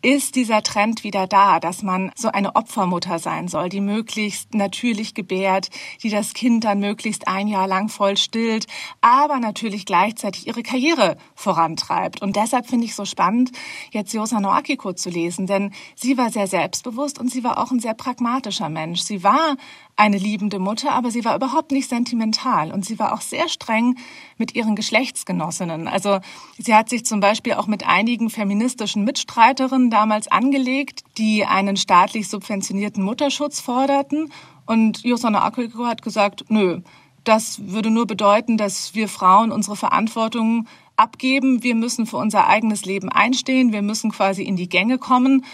ist dieser Trend wieder da, dass man so eine Opfermutter sein soll, die möglichst natürlich gebärt, die das Kind dann möglichst ein Jahr lang voll stillt, aber natürlich gleichzeitig ihre Karriere vorantreibt. Und deshalb finde ich so spannend, jetzt Yosano Akiko zu lesen, denn sie war sehr selbstbewusst und sie war auch ein sehr pragmatischer Mensch. Sie war eine liebende Mutter, aber sie war überhaupt nicht sentimental und sie war auch sehr streng mit ihren Geschlechtsgenossinnen. Also sie hat sich zum Beispiel auch mit einigen feministischen Mitstreiterinnen damals angelegt, die einen staatlich subventionierten Mutterschutz forderten. Und Josana Akiko hat gesagt, nö, das würde nur bedeuten, dass wir Frauen unsere Verantwortung abgeben. Wir müssen für unser eigenes Leben einstehen. Wir müssen quasi in die Gänge kommen.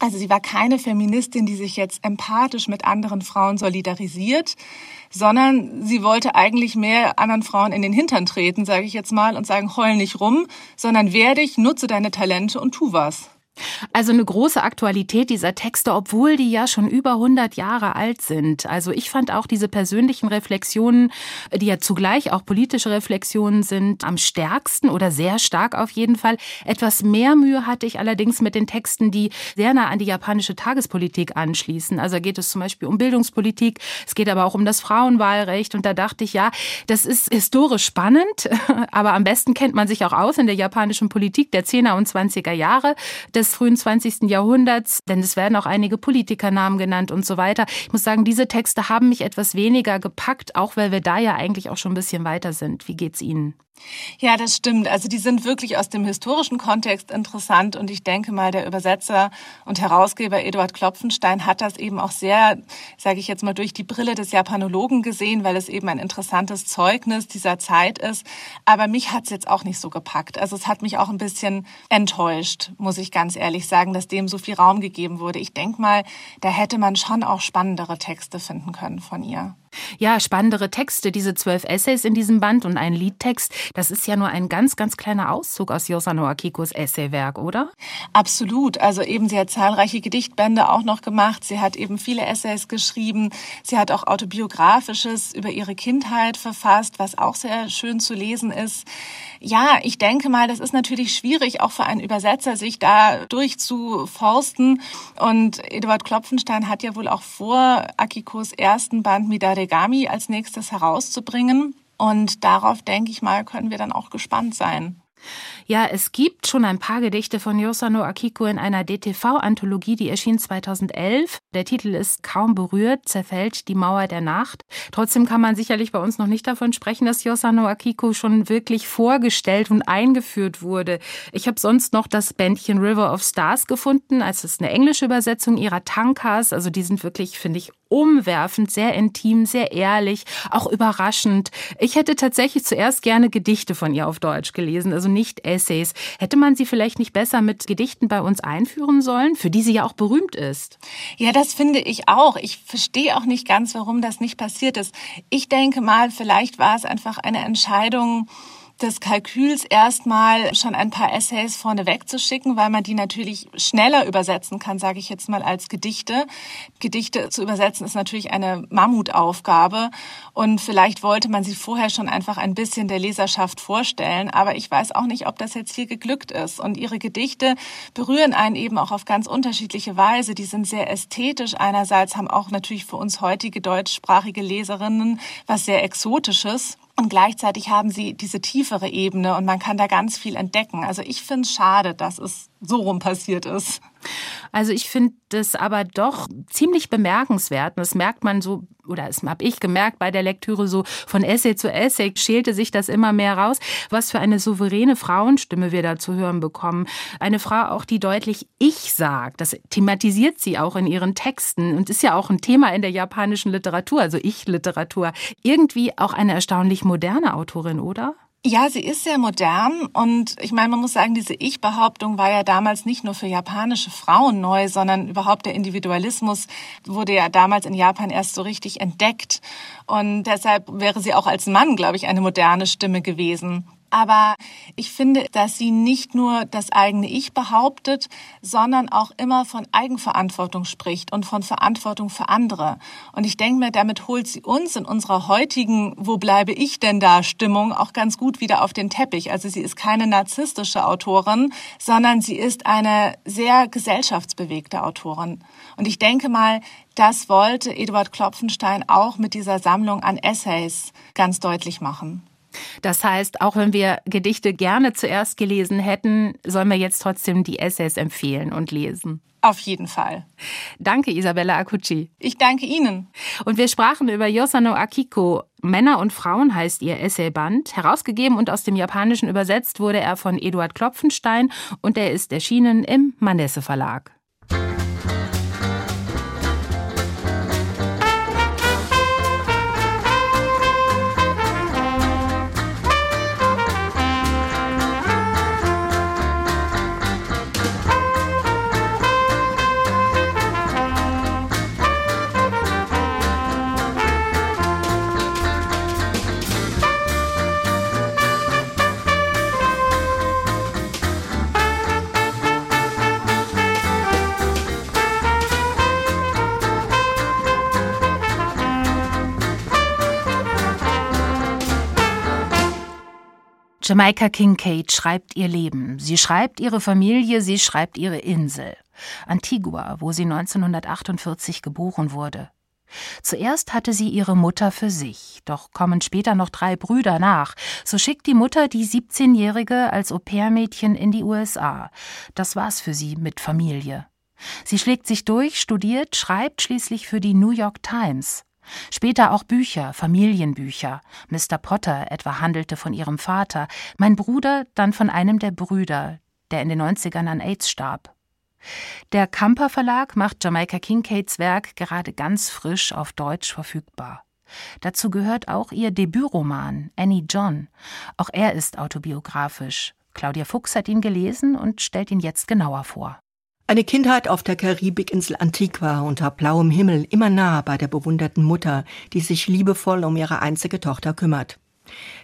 Also sie war keine Feministin, die sich jetzt empathisch mit anderen Frauen solidarisiert, sondern sie wollte eigentlich mehr anderen Frauen in den Hintern treten, sage ich jetzt mal, und sagen, heul nicht rum, sondern wehr dich, nutze deine Talente und tu was. Also eine große Aktualität dieser Texte, obwohl die ja schon über 100 Jahre alt sind. Also ich fand auch diese persönlichen Reflexionen, die ja zugleich auch politische Reflexionen sind, am stärksten oder sehr stark auf jeden Fall. Etwas mehr Mühe hatte ich allerdings mit den Texten, die sehr nah an die japanische Tagespolitik anschließen. Also geht es zum Beispiel um Bildungspolitik, es geht aber auch um das Frauenwahlrecht und da dachte ich, ja, das ist historisch spannend, *laughs* aber am besten kennt man sich auch aus in der japanischen Politik der 10er und 20er Jahre des frühen 20. Jahrhunderts, denn es werden auch einige Politikernamen genannt und so weiter. Ich muss sagen, diese Texte haben mich etwas weniger gepackt, auch weil wir da ja eigentlich auch schon ein bisschen weiter sind. Wie geht's Ihnen? Ja, das stimmt. Also die sind wirklich aus dem historischen Kontext interessant und ich denke mal, der Übersetzer und Herausgeber Eduard Klopfenstein hat das eben auch sehr, sage ich jetzt mal, durch die Brille des Japanologen gesehen, weil es eben ein interessantes Zeugnis dieser Zeit ist. Aber mich hat es jetzt auch nicht so gepackt. Also es hat mich auch ein bisschen enttäuscht, muss ich ganz ehrlich sagen, dass dem so viel Raum gegeben wurde. Ich denke mal, da hätte man schon auch spannendere Texte finden können von ihr. Ja, spannendere Texte, diese zwölf Essays in diesem Band und ein Liedtext, das ist ja nur ein ganz, ganz kleiner Auszug aus Yosano Akikos Essaywerk, oder? Absolut. Also eben, sie hat zahlreiche Gedichtbände auch noch gemacht. Sie hat eben viele Essays geschrieben. Sie hat auch autobiografisches über ihre Kindheit verfasst, was auch sehr schön zu lesen ist. Ja, ich denke mal, das ist natürlich schwierig, auch für einen Übersetzer, sich da durchzuforsten. Und Eduard Klopfenstein hat ja wohl auch vor, Akikos ersten Band Midaregami als nächstes herauszubringen. Und darauf, denke ich mal, können wir dann auch gespannt sein. Ja, es gibt schon ein paar Gedichte von Yosano Akiko in einer DTV-Anthologie, die erschien 2011. Der Titel ist Kaum berührt, zerfällt die Mauer der Nacht. Trotzdem kann man sicherlich bei uns noch nicht davon sprechen, dass Yosano Akiko schon wirklich vorgestellt und eingeführt wurde. Ich habe sonst noch das Bändchen River of Stars gefunden, als es eine englische Übersetzung ihrer Tankas. Also die sind wirklich, finde ich, umwerfend, sehr intim, sehr ehrlich, auch überraschend. Ich hätte tatsächlich zuerst gerne Gedichte von ihr auf Deutsch gelesen, also nicht Essays. Hätte man sie vielleicht nicht besser mit Gedichten bei uns einführen sollen, für die sie ja auch berühmt ist? Ja, das finde ich auch. Ich verstehe auch nicht ganz, warum das nicht passiert ist. Ich denke mal, vielleicht war es einfach eine Entscheidung, des Kalküls erstmal schon ein paar Essays vorne wegzuschicken, weil man die natürlich schneller übersetzen kann, sage ich jetzt mal, als Gedichte. Gedichte zu übersetzen ist natürlich eine Mammutaufgabe und vielleicht wollte man sie vorher schon einfach ein bisschen der Leserschaft vorstellen, aber ich weiß auch nicht, ob das jetzt hier geglückt ist. Und ihre Gedichte berühren einen eben auch auf ganz unterschiedliche Weise. Die sind sehr ästhetisch. Einerseits haben auch natürlich für uns heutige deutschsprachige Leserinnen was sehr Exotisches. Und gleichzeitig haben sie diese tiefere Ebene und man kann da ganz viel entdecken. Also ich finde es schade, dass es so rum passiert ist. Also ich finde das aber doch ziemlich bemerkenswert. Das merkt man so, oder das habe ich gemerkt bei der Lektüre so von Essay zu Essay, schälte sich das immer mehr raus, was für eine souveräne Frauenstimme wir da zu hören bekommen. Eine Frau auch, die deutlich Ich sagt. Das thematisiert sie auch in ihren Texten und ist ja auch ein Thema in der japanischen Literatur, also Ich-Literatur. Irgendwie auch eine erstaunlich moderne Autorin, oder? Ja, sie ist sehr modern und ich meine, man muss sagen, diese Ich-Behauptung war ja damals nicht nur für japanische Frauen neu, sondern überhaupt der Individualismus wurde ja damals in Japan erst so richtig entdeckt und deshalb wäre sie auch als Mann, glaube ich, eine moderne Stimme gewesen. Aber ich finde, dass sie nicht nur das eigene Ich behauptet, sondern auch immer von Eigenverantwortung spricht und von Verantwortung für andere. Und ich denke mir, damit holt sie uns in unserer heutigen Wo bleibe ich denn da Stimmung auch ganz gut wieder auf den Teppich. Also sie ist keine narzisstische Autorin, sondern sie ist eine sehr gesellschaftsbewegte Autorin. Und ich denke mal, das wollte Eduard Klopfenstein auch mit dieser Sammlung an Essays ganz deutlich machen. Das heißt, auch wenn wir Gedichte gerne zuerst gelesen hätten, sollen wir jetzt trotzdem die Essays empfehlen und lesen. Auf jeden Fall. Danke, Isabella Akuchi. Ich danke Ihnen. Und wir sprachen über Yosano Akiko. Männer und Frauen heißt ihr Essayband. Herausgegeben und aus dem Japanischen übersetzt wurde er von Eduard Klopfenstein und er ist erschienen im Manesse Verlag. Jamaika Kincaid schreibt ihr Leben. Sie schreibt ihre Familie, sie schreibt ihre Insel. Antigua, wo sie 1948 geboren wurde. Zuerst hatte sie ihre Mutter für sich, doch kommen später noch drei Brüder nach. So schickt die Mutter die 17-Jährige als Au-pair-Mädchen in die USA. Das war's für sie mit Familie. Sie schlägt sich durch, studiert, schreibt schließlich für die New York Times. Später auch Bücher, Familienbücher. Mr. Potter etwa handelte von ihrem Vater, mein Bruder dann von einem der Brüder, der in den 90ern an AIDS starb. Der Kamper Verlag macht Jamaica Kincaids Werk gerade ganz frisch auf Deutsch verfügbar. Dazu gehört auch ihr Debütroman Annie John. Auch er ist autobiografisch. Claudia Fuchs hat ihn gelesen und stellt ihn jetzt genauer vor. Eine Kindheit auf der Karibikinsel Antigua unter blauem Himmel, immer nah bei der bewunderten Mutter, die sich liebevoll um ihre einzige Tochter kümmert.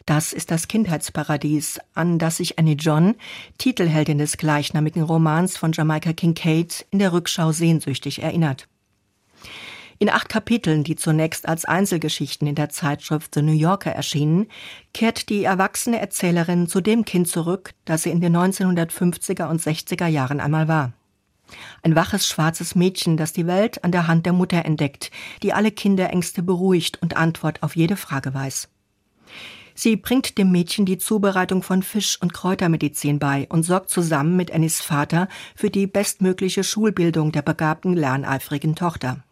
Das ist das Kindheitsparadies, an das sich Annie John, Titelheldin des gleichnamigen Romans von Jamaica Kincaid, in der Rückschau sehnsüchtig erinnert. In acht Kapiteln, die zunächst als Einzelgeschichten in der Zeitschrift The New Yorker erschienen, kehrt die erwachsene Erzählerin zu dem Kind zurück, das sie in den 1950er und 60er Jahren einmal war. Ein waches schwarzes Mädchen, das die Welt an der Hand der Mutter entdeckt, die alle Kinderängste beruhigt und Antwort auf jede Frage weiß. Sie bringt dem Mädchen die Zubereitung von Fisch- und Kräutermedizin bei und sorgt zusammen mit Annies Vater für die bestmögliche Schulbildung der begabten, lerneifrigen Tochter.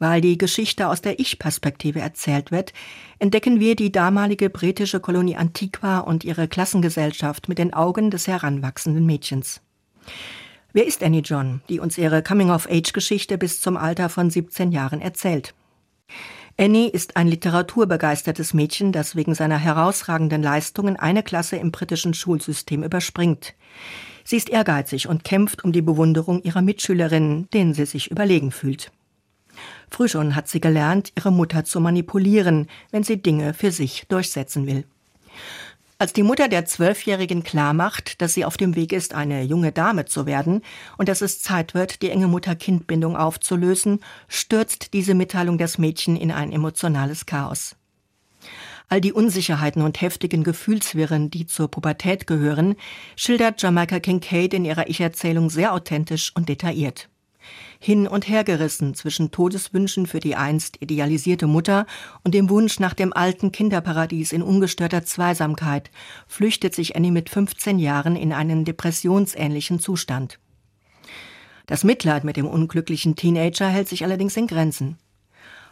Weil die Geschichte aus der Ich-Perspektive erzählt wird, entdecken wir die damalige britische Kolonie Antiqua und ihre Klassengesellschaft mit den Augen des heranwachsenden Mädchens. Wer ist Annie John, die uns ihre Coming-of-Age-Geschichte bis zum Alter von 17 Jahren erzählt? Annie ist ein literaturbegeistertes Mädchen, das wegen seiner herausragenden Leistungen eine Klasse im britischen Schulsystem überspringt. Sie ist ehrgeizig und kämpft um die Bewunderung ihrer Mitschülerinnen, denen sie sich überlegen fühlt. Früh schon hat sie gelernt, ihre Mutter zu manipulieren, wenn sie Dinge für sich durchsetzen will. Als die Mutter der Zwölfjährigen klarmacht, dass sie auf dem Weg ist, eine junge Dame zu werden und dass es Zeit wird, die enge Mutter-Kind-Bindung aufzulösen, stürzt diese Mitteilung das Mädchen in ein emotionales Chaos. All die Unsicherheiten und heftigen Gefühlswirren, die zur Pubertät gehören, schildert Jamaica Kincaid in ihrer Ich-Erzählung sehr authentisch und detailliert hin und her gerissen zwischen Todeswünschen für die einst idealisierte Mutter und dem Wunsch nach dem alten Kinderparadies in ungestörter Zweisamkeit, flüchtet sich Annie mit 15 Jahren in einen depressionsähnlichen Zustand. Das Mitleid mit dem unglücklichen Teenager hält sich allerdings in Grenzen.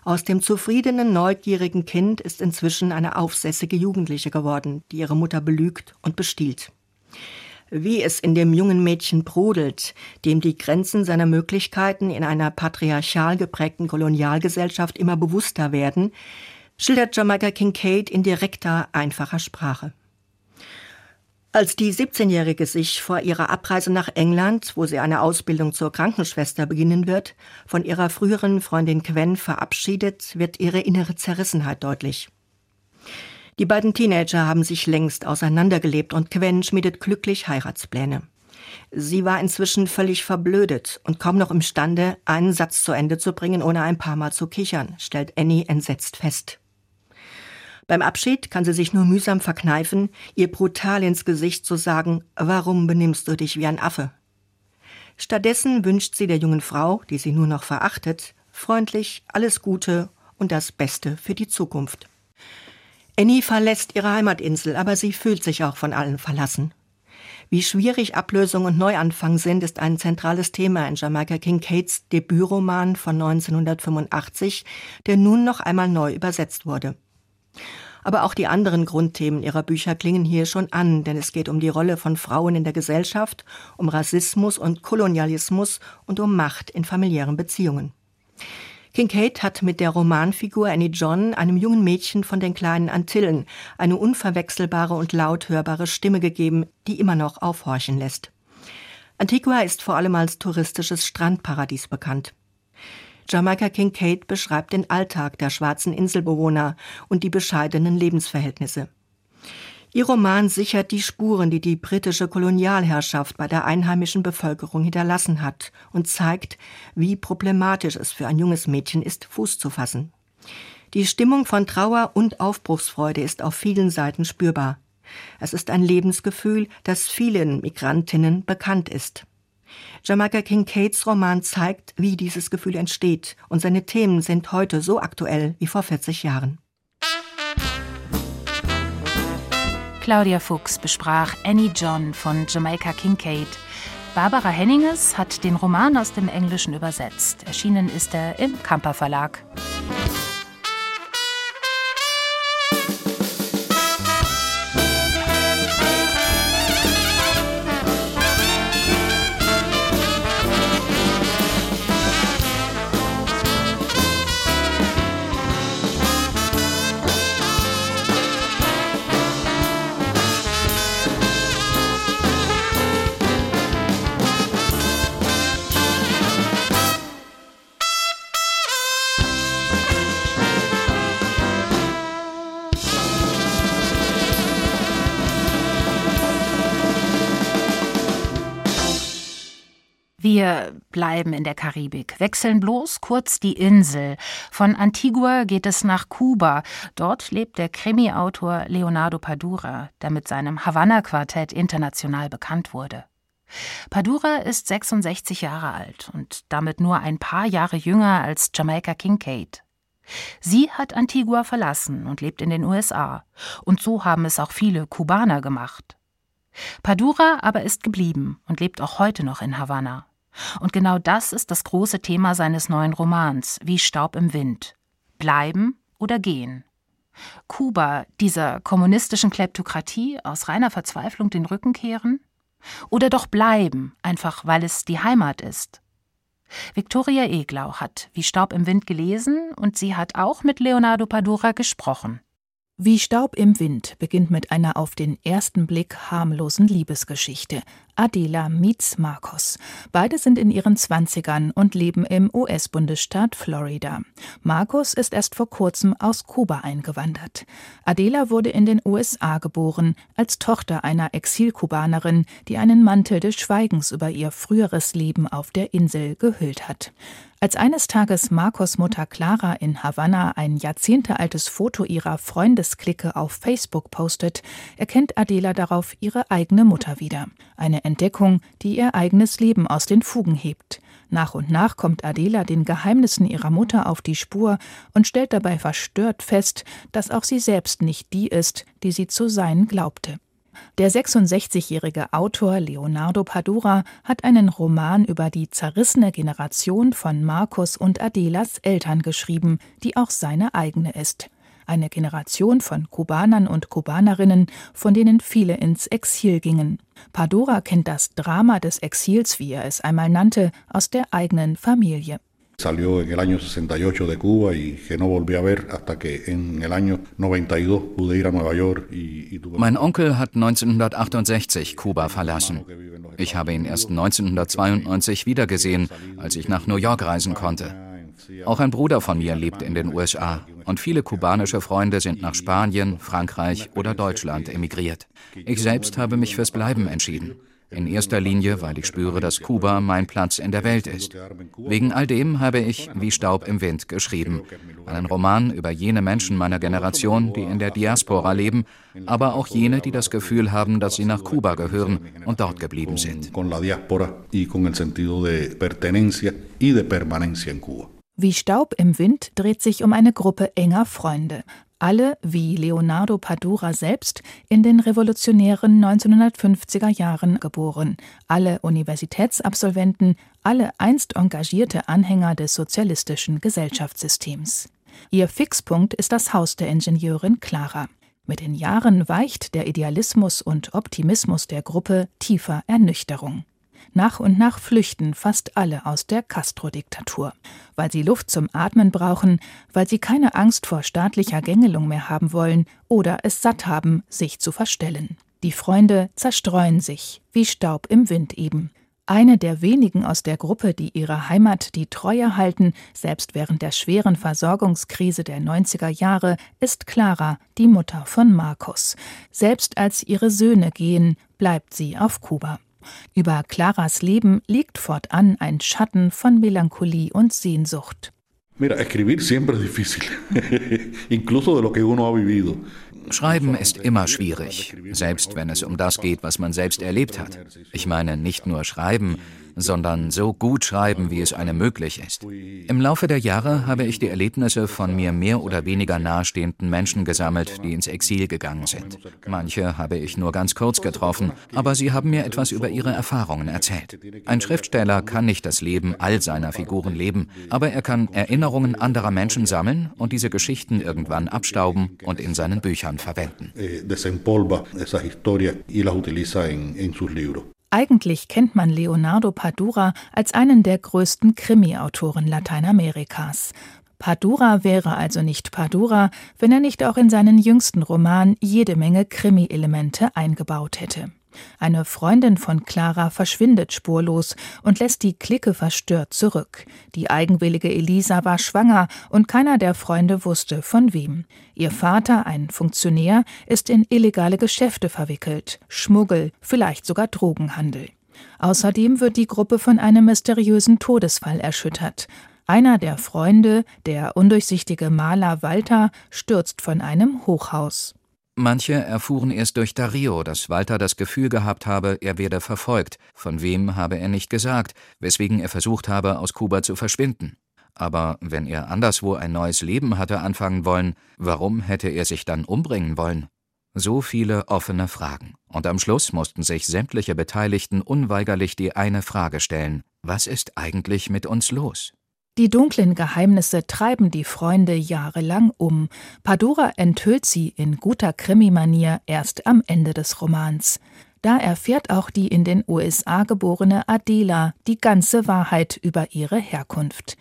Aus dem zufriedenen, neugierigen Kind ist inzwischen eine aufsässige Jugendliche geworden, die ihre Mutter belügt und bestiehlt wie es in dem jungen Mädchen brodelt, dem die Grenzen seiner Möglichkeiten in einer patriarchal geprägten Kolonialgesellschaft immer bewusster werden, schildert Jamaica Kincaid in direkter, einfacher Sprache. Als die 17-Jährige sich vor ihrer Abreise nach England, wo sie eine Ausbildung zur Krankenschwester beginnen wird, von ihrer früheren Freundin Quen verabschiedet, wird ihre innere Zerrissenheit deutlich. Die beiden Teenager haben sich längst auseinandergelebt und Quen schmiedet glücklich Heiratspläne. Sie war inzwischen völlig verblödet und kaum noch imstande, einen Satz zu Ende zu bringen, ohne ein paar Mal zu kichern, stellt Annie entsetzt fest. Beim Abschied kann sie sich nur mühsam verkneifen, ihr brutal ins Gesicht zu sagen, warum benimmst du dich wie ein Affe? Stattdessen wünscht sie der jungen Frau, die sie nur noch verachtet, freundlich alles Gute und das Beste für die Zukunft. Annie verlässt ihre Heimatinsel, aber sie fühlt sich auch von allen verlassen. Wie schwierig Ablösung und Neuanfang sind, ist ein zentrales Thema in Jamaica Kincaids Debütroman von 1985, der nun noch einmal neu übersetzt wurde. Aber auch die anderen Grundthemen ihrer Bücher klingen hier schon an, denn es geht um die Rolle von Frauen in der Gesellschaft, um Rassismus und Kolonialismus und um Macht in familiären Beziehungen. Kincaid hat mit der Romanfigur Annie John einem jungen Mädchen von den kleinen Antillen eine unverwechselbare und laut hörbare Stimme gegeben, die immer noch aufhorchen lässt. Antigua ist vor allem als touristisches Strandparadies bekannt. Jamaika Kincaid beschreibt den Alltag der schwarzen Inselbewohner und die bescheidenen Lebensverhältnisse. Ihr Roman sichert die Spuren, die die britische Kolonialherrschaft bei der einheimischen Bevölkerung hinterlassen hat und zeigt, wie problematisch es für ein junges Mädchen ist, Fuß zu fassen. Die Stimmung von Trauer und Aufbruchsfreude ist auf vielen Seiten spürbar. Es ist ein Lebensgefühl, das vielen Migrantinnen bekannt ist. Jamaica Kincaids Roman zeigt, wie dieses Gefühl entsteht, und seine Themen sind heute so aktuell wie vor 40 Jahren. Claudia Fuchs besprach Annie John von Jamaica Kincaid. Barbara Henninges hat den Roman aus dem Englischen übersetzt. Erschienen ist er im Kamper Verlag. Wir bleiben in der Karibik, wechseln bloß kurz die Insel. Von Antigua geht es nach Kuba. Dort lebt der Krimi-Autor Leonardo Padura, der mit seinem Havanna-Quartett international bekannt wurde. Padura ist 66 Jahre alt und damit nur ein paar Jahre jünger als Jamaica Kincaid. Sie hat Antigua verlassen und lebt in den USA. Und so haben es auch viele Kubaner gemacht. Padura aber ist geblieben und lebt auch heute noch in Havanna. Und genau das ist das große Thema seines neuen Romans, wie Staub im Wind. Bleiben oder gehen. Kuba, dieser kommunistischen Kleptokratie aus reiner Verzweiflung den Rücken kehren? Oder doch bleiben, einfach weil es die Heimat ist? Viktoria Eglau hat Wie Staub im Wind gelesen und sie hat auch mit Leonardo Padura gesprochen. Wie Staub im Wind beginnt mit einer auf den ersten Blick harmlosen Liebesgeschichte. Adela meets Marcos. Beide sind in ihren Zwanzigern und leben im US-Bundesstaat Florida. Marcos ist erst vor kurzem aus Kuba eingewandert. Adela wurde in den USA geboren, als Tochter einer Exilkubanerin, die einen Mantel des Schweigens über ihr früheres Leben auf der Insel gehüllt hat. Als eines Tages Marcos Mutter Clara in Havanna ein jahrzehntealtes Foto ihrer Freundesklicke auf Facebook postet, erkennt Adela darauf ihre eigene Mutter wieder. Eine Entdeckung, die ihr eigenes Leben aus den Fugen hebt. Nach und nach kommt Adela den Geheimnissen ihrer Mutter auf die Spur und stellt dabei verstört fest, dass auch sie selbst nicht die ist, die sie zu sein glaubte. Der 66-jährige Autor Leonardo Padura hat einen Roman über die zerrissene Generation von Markus und Adelas Eltern geschrieben, die auch seine eigene ist. Eine Generation von Kubanern und Kubanerinnen, von denen viele ins Exil gingen. Padura kennt das Drama des Exils, wie er es einmal nannte, aus der eigenen Familie. Salió en el año 68 de Cuba y que no volví a ver hasta que en el año 92 pude ir a Nueva York y, y tuve Mein Onkel hat 1968 Kuba verlassen. Ich habe ihn erst 1992 wiedergesehen, als ich nach New York reisen konnte. Auch ein Bruder von mir lebt in den USA und viele kubanische Freunde sind nach Spanien, Frankreich oder Deutschland emigriert. Ich selbst habe mich fürs Bleiben entschieden. In erster Linie, weil ich spüre, dass Kuba mein Platz in der Welt ist. Wegen all dem habe ich Wie Staub im Wind geschrieben. Einen Roman über jene Menschen meiner Generation, die in der Diaspora leben, aber auch jene, die das Gefühl haben, dass sie nach Kuba gehören und dort geblieben sind. Wie Staub im Wind dreht sich um eine Gruppe enger Freunde alle, wie Leonardo Padura selbst, in den revolutionären 1950er Jahren geboren, alle Universitätsabsolventen, alle einst engagierte Anhänger des sozialistischen Gesellschaftssystems. Ihr Fixpunkt ist das Haus der Ingenieurin Clara. Mit den Jahren weicht der Idealismus und Optimismus der Gruppe tiefer Ernüchterung. Nach und nach flüchten fast alle aus der Castro-Diktatur, weil sie Luft zum Atmen brauchen, weil sie keine Angst vor staatlicher Gängelung mehr haben wollen oder es satt haben, sich zu verstellen. Die Freunde zerstreuen sich, wie Staub im Wind eben. Eine der wenigen aus der Gruppe, die ihrer Heimat die Treue halten, selbst während der schweren Versorgungskrise der 90er Jahre, ist Clara, die Mutter von Markus. Selbst als ihre Söhne gehen, bleibt sie auf Kuba. Über Claras Leben liegt fortan ein Schatten von Melancholie und Sehnsucht. *laughs* Schreiben ist immer schwierig, selbst wenn es um das geht, was man selbst erlebt hat. Ich meine nicht nur Schreiben, sondern so gut schreiben, wie es einem möglich ist. Im Laufe der Jahre habe ich die Erlebnisse von mir mehr oder weniger nahestehenden Menschen gesammelt, die ins Exil gegangen sind. Manche habe ich nur ganz kurz getroffen, aber sie haben mir etwas über ihre Erfahrungen erzählt. Ein Schriftsteller kann nicht das Leben all seiner Figuren leben, aber er kann Erinnerungen anderer Menschen sammeln und diese Geschichten irgendwann abstauben und in seinen Büchern verwenden. Eigentlich kennt man Leonardo Padura als einen der größten Krimi-Autoren Lateinamerikas. Padura wäre also nicht Padura, wenn er nicht auch in seinen jüngsten Roman jede Menge Krimi-Elemente eingebaut hätte. Eine Freundin von Clara verschwindet spurlos und lässt die Clique verstört zurück. Die eigenwillige Elisa war schwanger und keiner der Freunde wusste von wem. Ihr Vater, ein Funktionär, ist in illegale Geschäfte verwickelt, Schmuggel, vielleicht sogar Drogenhandel. Außerdem wird die Gruppe von einem mysteriösen Todesfall erschüttert. Einer der Freunde, der undurchsichtige Maler Walter, stürzt von einem Hochhaus. Manche erfuhren erst durch Dario, dass Walter das Gefühl gehabt habe, er werde verfolgt. Von wem habe er nicht gesagt, weswegen er versucht habe, aus Kuba zu verschwinden. Aber wenn er anderswo ein neues Leben hatte anfangen wollen, warum hätte er sich dann umbringen wollen? So viele offene Fragen. Und am Schluss mussten sich sämtliche Beteiligten unweigerlich die eine Frage stellen: Was ist eigentlich mit uns los? Die dunklen Geheimnisse treiben die Freunde jahrelang um. Padura enthüllt sie in guter Krimi-Manier erst am Ende des Romans. Da erfährt auch die in den USA geborene Adela die ganze Wahrheit über ihre Herkunft.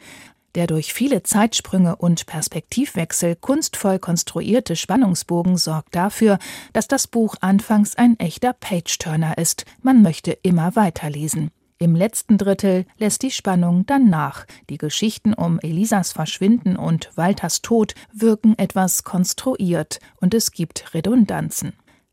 Der durch viele Zeitsprünge und Perspektivwechsel kunstvoll konstruierte Spannungsbogen sorgt dafür, dass das Buch anfangs ein echter Page-Turner ist. Man möchte immer weiterlesen. Im letzten Drittel lässt die Spannung dann nach. Die Geschichten um Elisas Verschwinden und Walters Tod wirken etwas konstruiert und es gibt Redundanzen.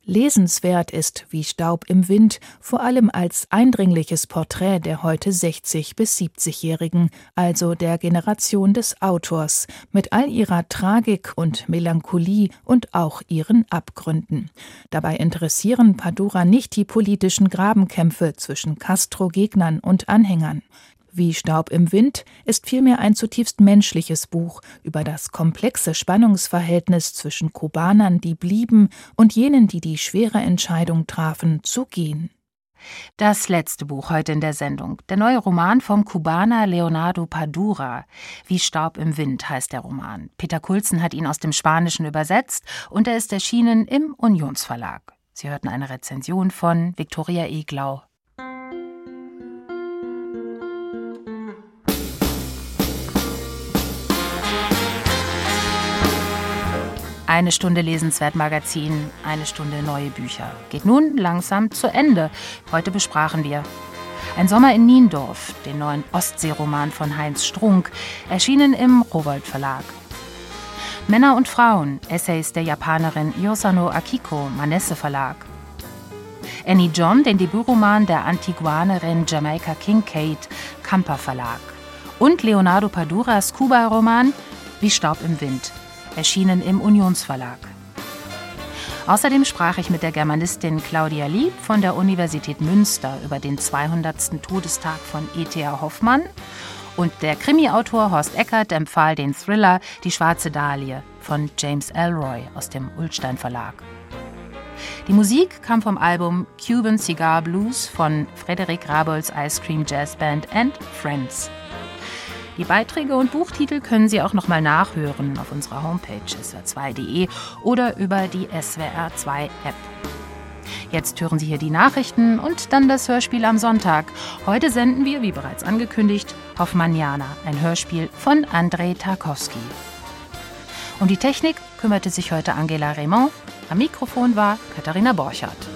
Lesenswert ist wie Staub im Wind, vor allem als eindringliches Porträt der heute 60 bis 70-Jährigen, also der Generation des Autors, mit all ihrer Tragik und Melancholie und auch ihren Abgründen. Dabei interessieren Padura nicht die politischen Grabenkämpfe zwischen Castro-Gegnern und Anhängern. Wie Staub im Wind ist vielmehr ein zutiefst menschliches Buch über das komplexe Spannungsverhältnis zwischen Kubanern, die blieben, und jenen, die die schwere Entscheidung trafen, zu gehen. Das letzte Buch heute in der Sendung. Der neue Roman vom Kubaner Leonardo Padura. Wie Staub im Wind heißt der Roman. Peter Kulzen hat ihn aus dem Spanischen übersetzt und er ist erschienen im Unionsverlag. Sie hörten eine Rezension von Viktoria Eglau. Eine Stunde Lesenswert Magazin, eine Stunde neue Bücher. Geht nun langsam zu Ende. Heute besprachen wir Ein Sommer in Niendorf, den neuen Ostseeroman von Heinz Strunk, erschienen im Rowold Verlag. Männer und Frauen, Essays der Japanerin Yosano Akiko, Manesse Verlag. Annie John, den Debütroman der Antiguanerin Jamaica Kincaid, Kamper Verlag. Und Leonardo Paduras Kuba-Roman Wie Staub im Wind, erschienen im Unionsverlag. Außerdem sprach ich mit der Germanistin Claudia Lieb von der Universität Münster über den 200. Todestag von E.T.A. Hoffmann und der Krimi-Autor Horst Eckert empfahl den Thriller Die schwarze Dahlie von James Elroy aus dem Ulstein Verlag. Die Musik kam vom Album Cuban Cigar Blues von Frederick Rabolds Ice Cream Jazz Band and Friends. Die Beiträge und Buchtitel können Sie auch noch mal nachhören auf unserer Homepage swr2.de oder über die SWR2 App. Jetzt hören Sie hier die Nachrichten und dann das Hörspiel am Sonntag. Heute senden wir, wie bereits angekündigt, Hoffmanniana, ein Hörspiel von Andrei Tarkowski. Um die Technik kümmerte sich heute Angela Raymond. Am Mikrofon war Katharina Borchardt.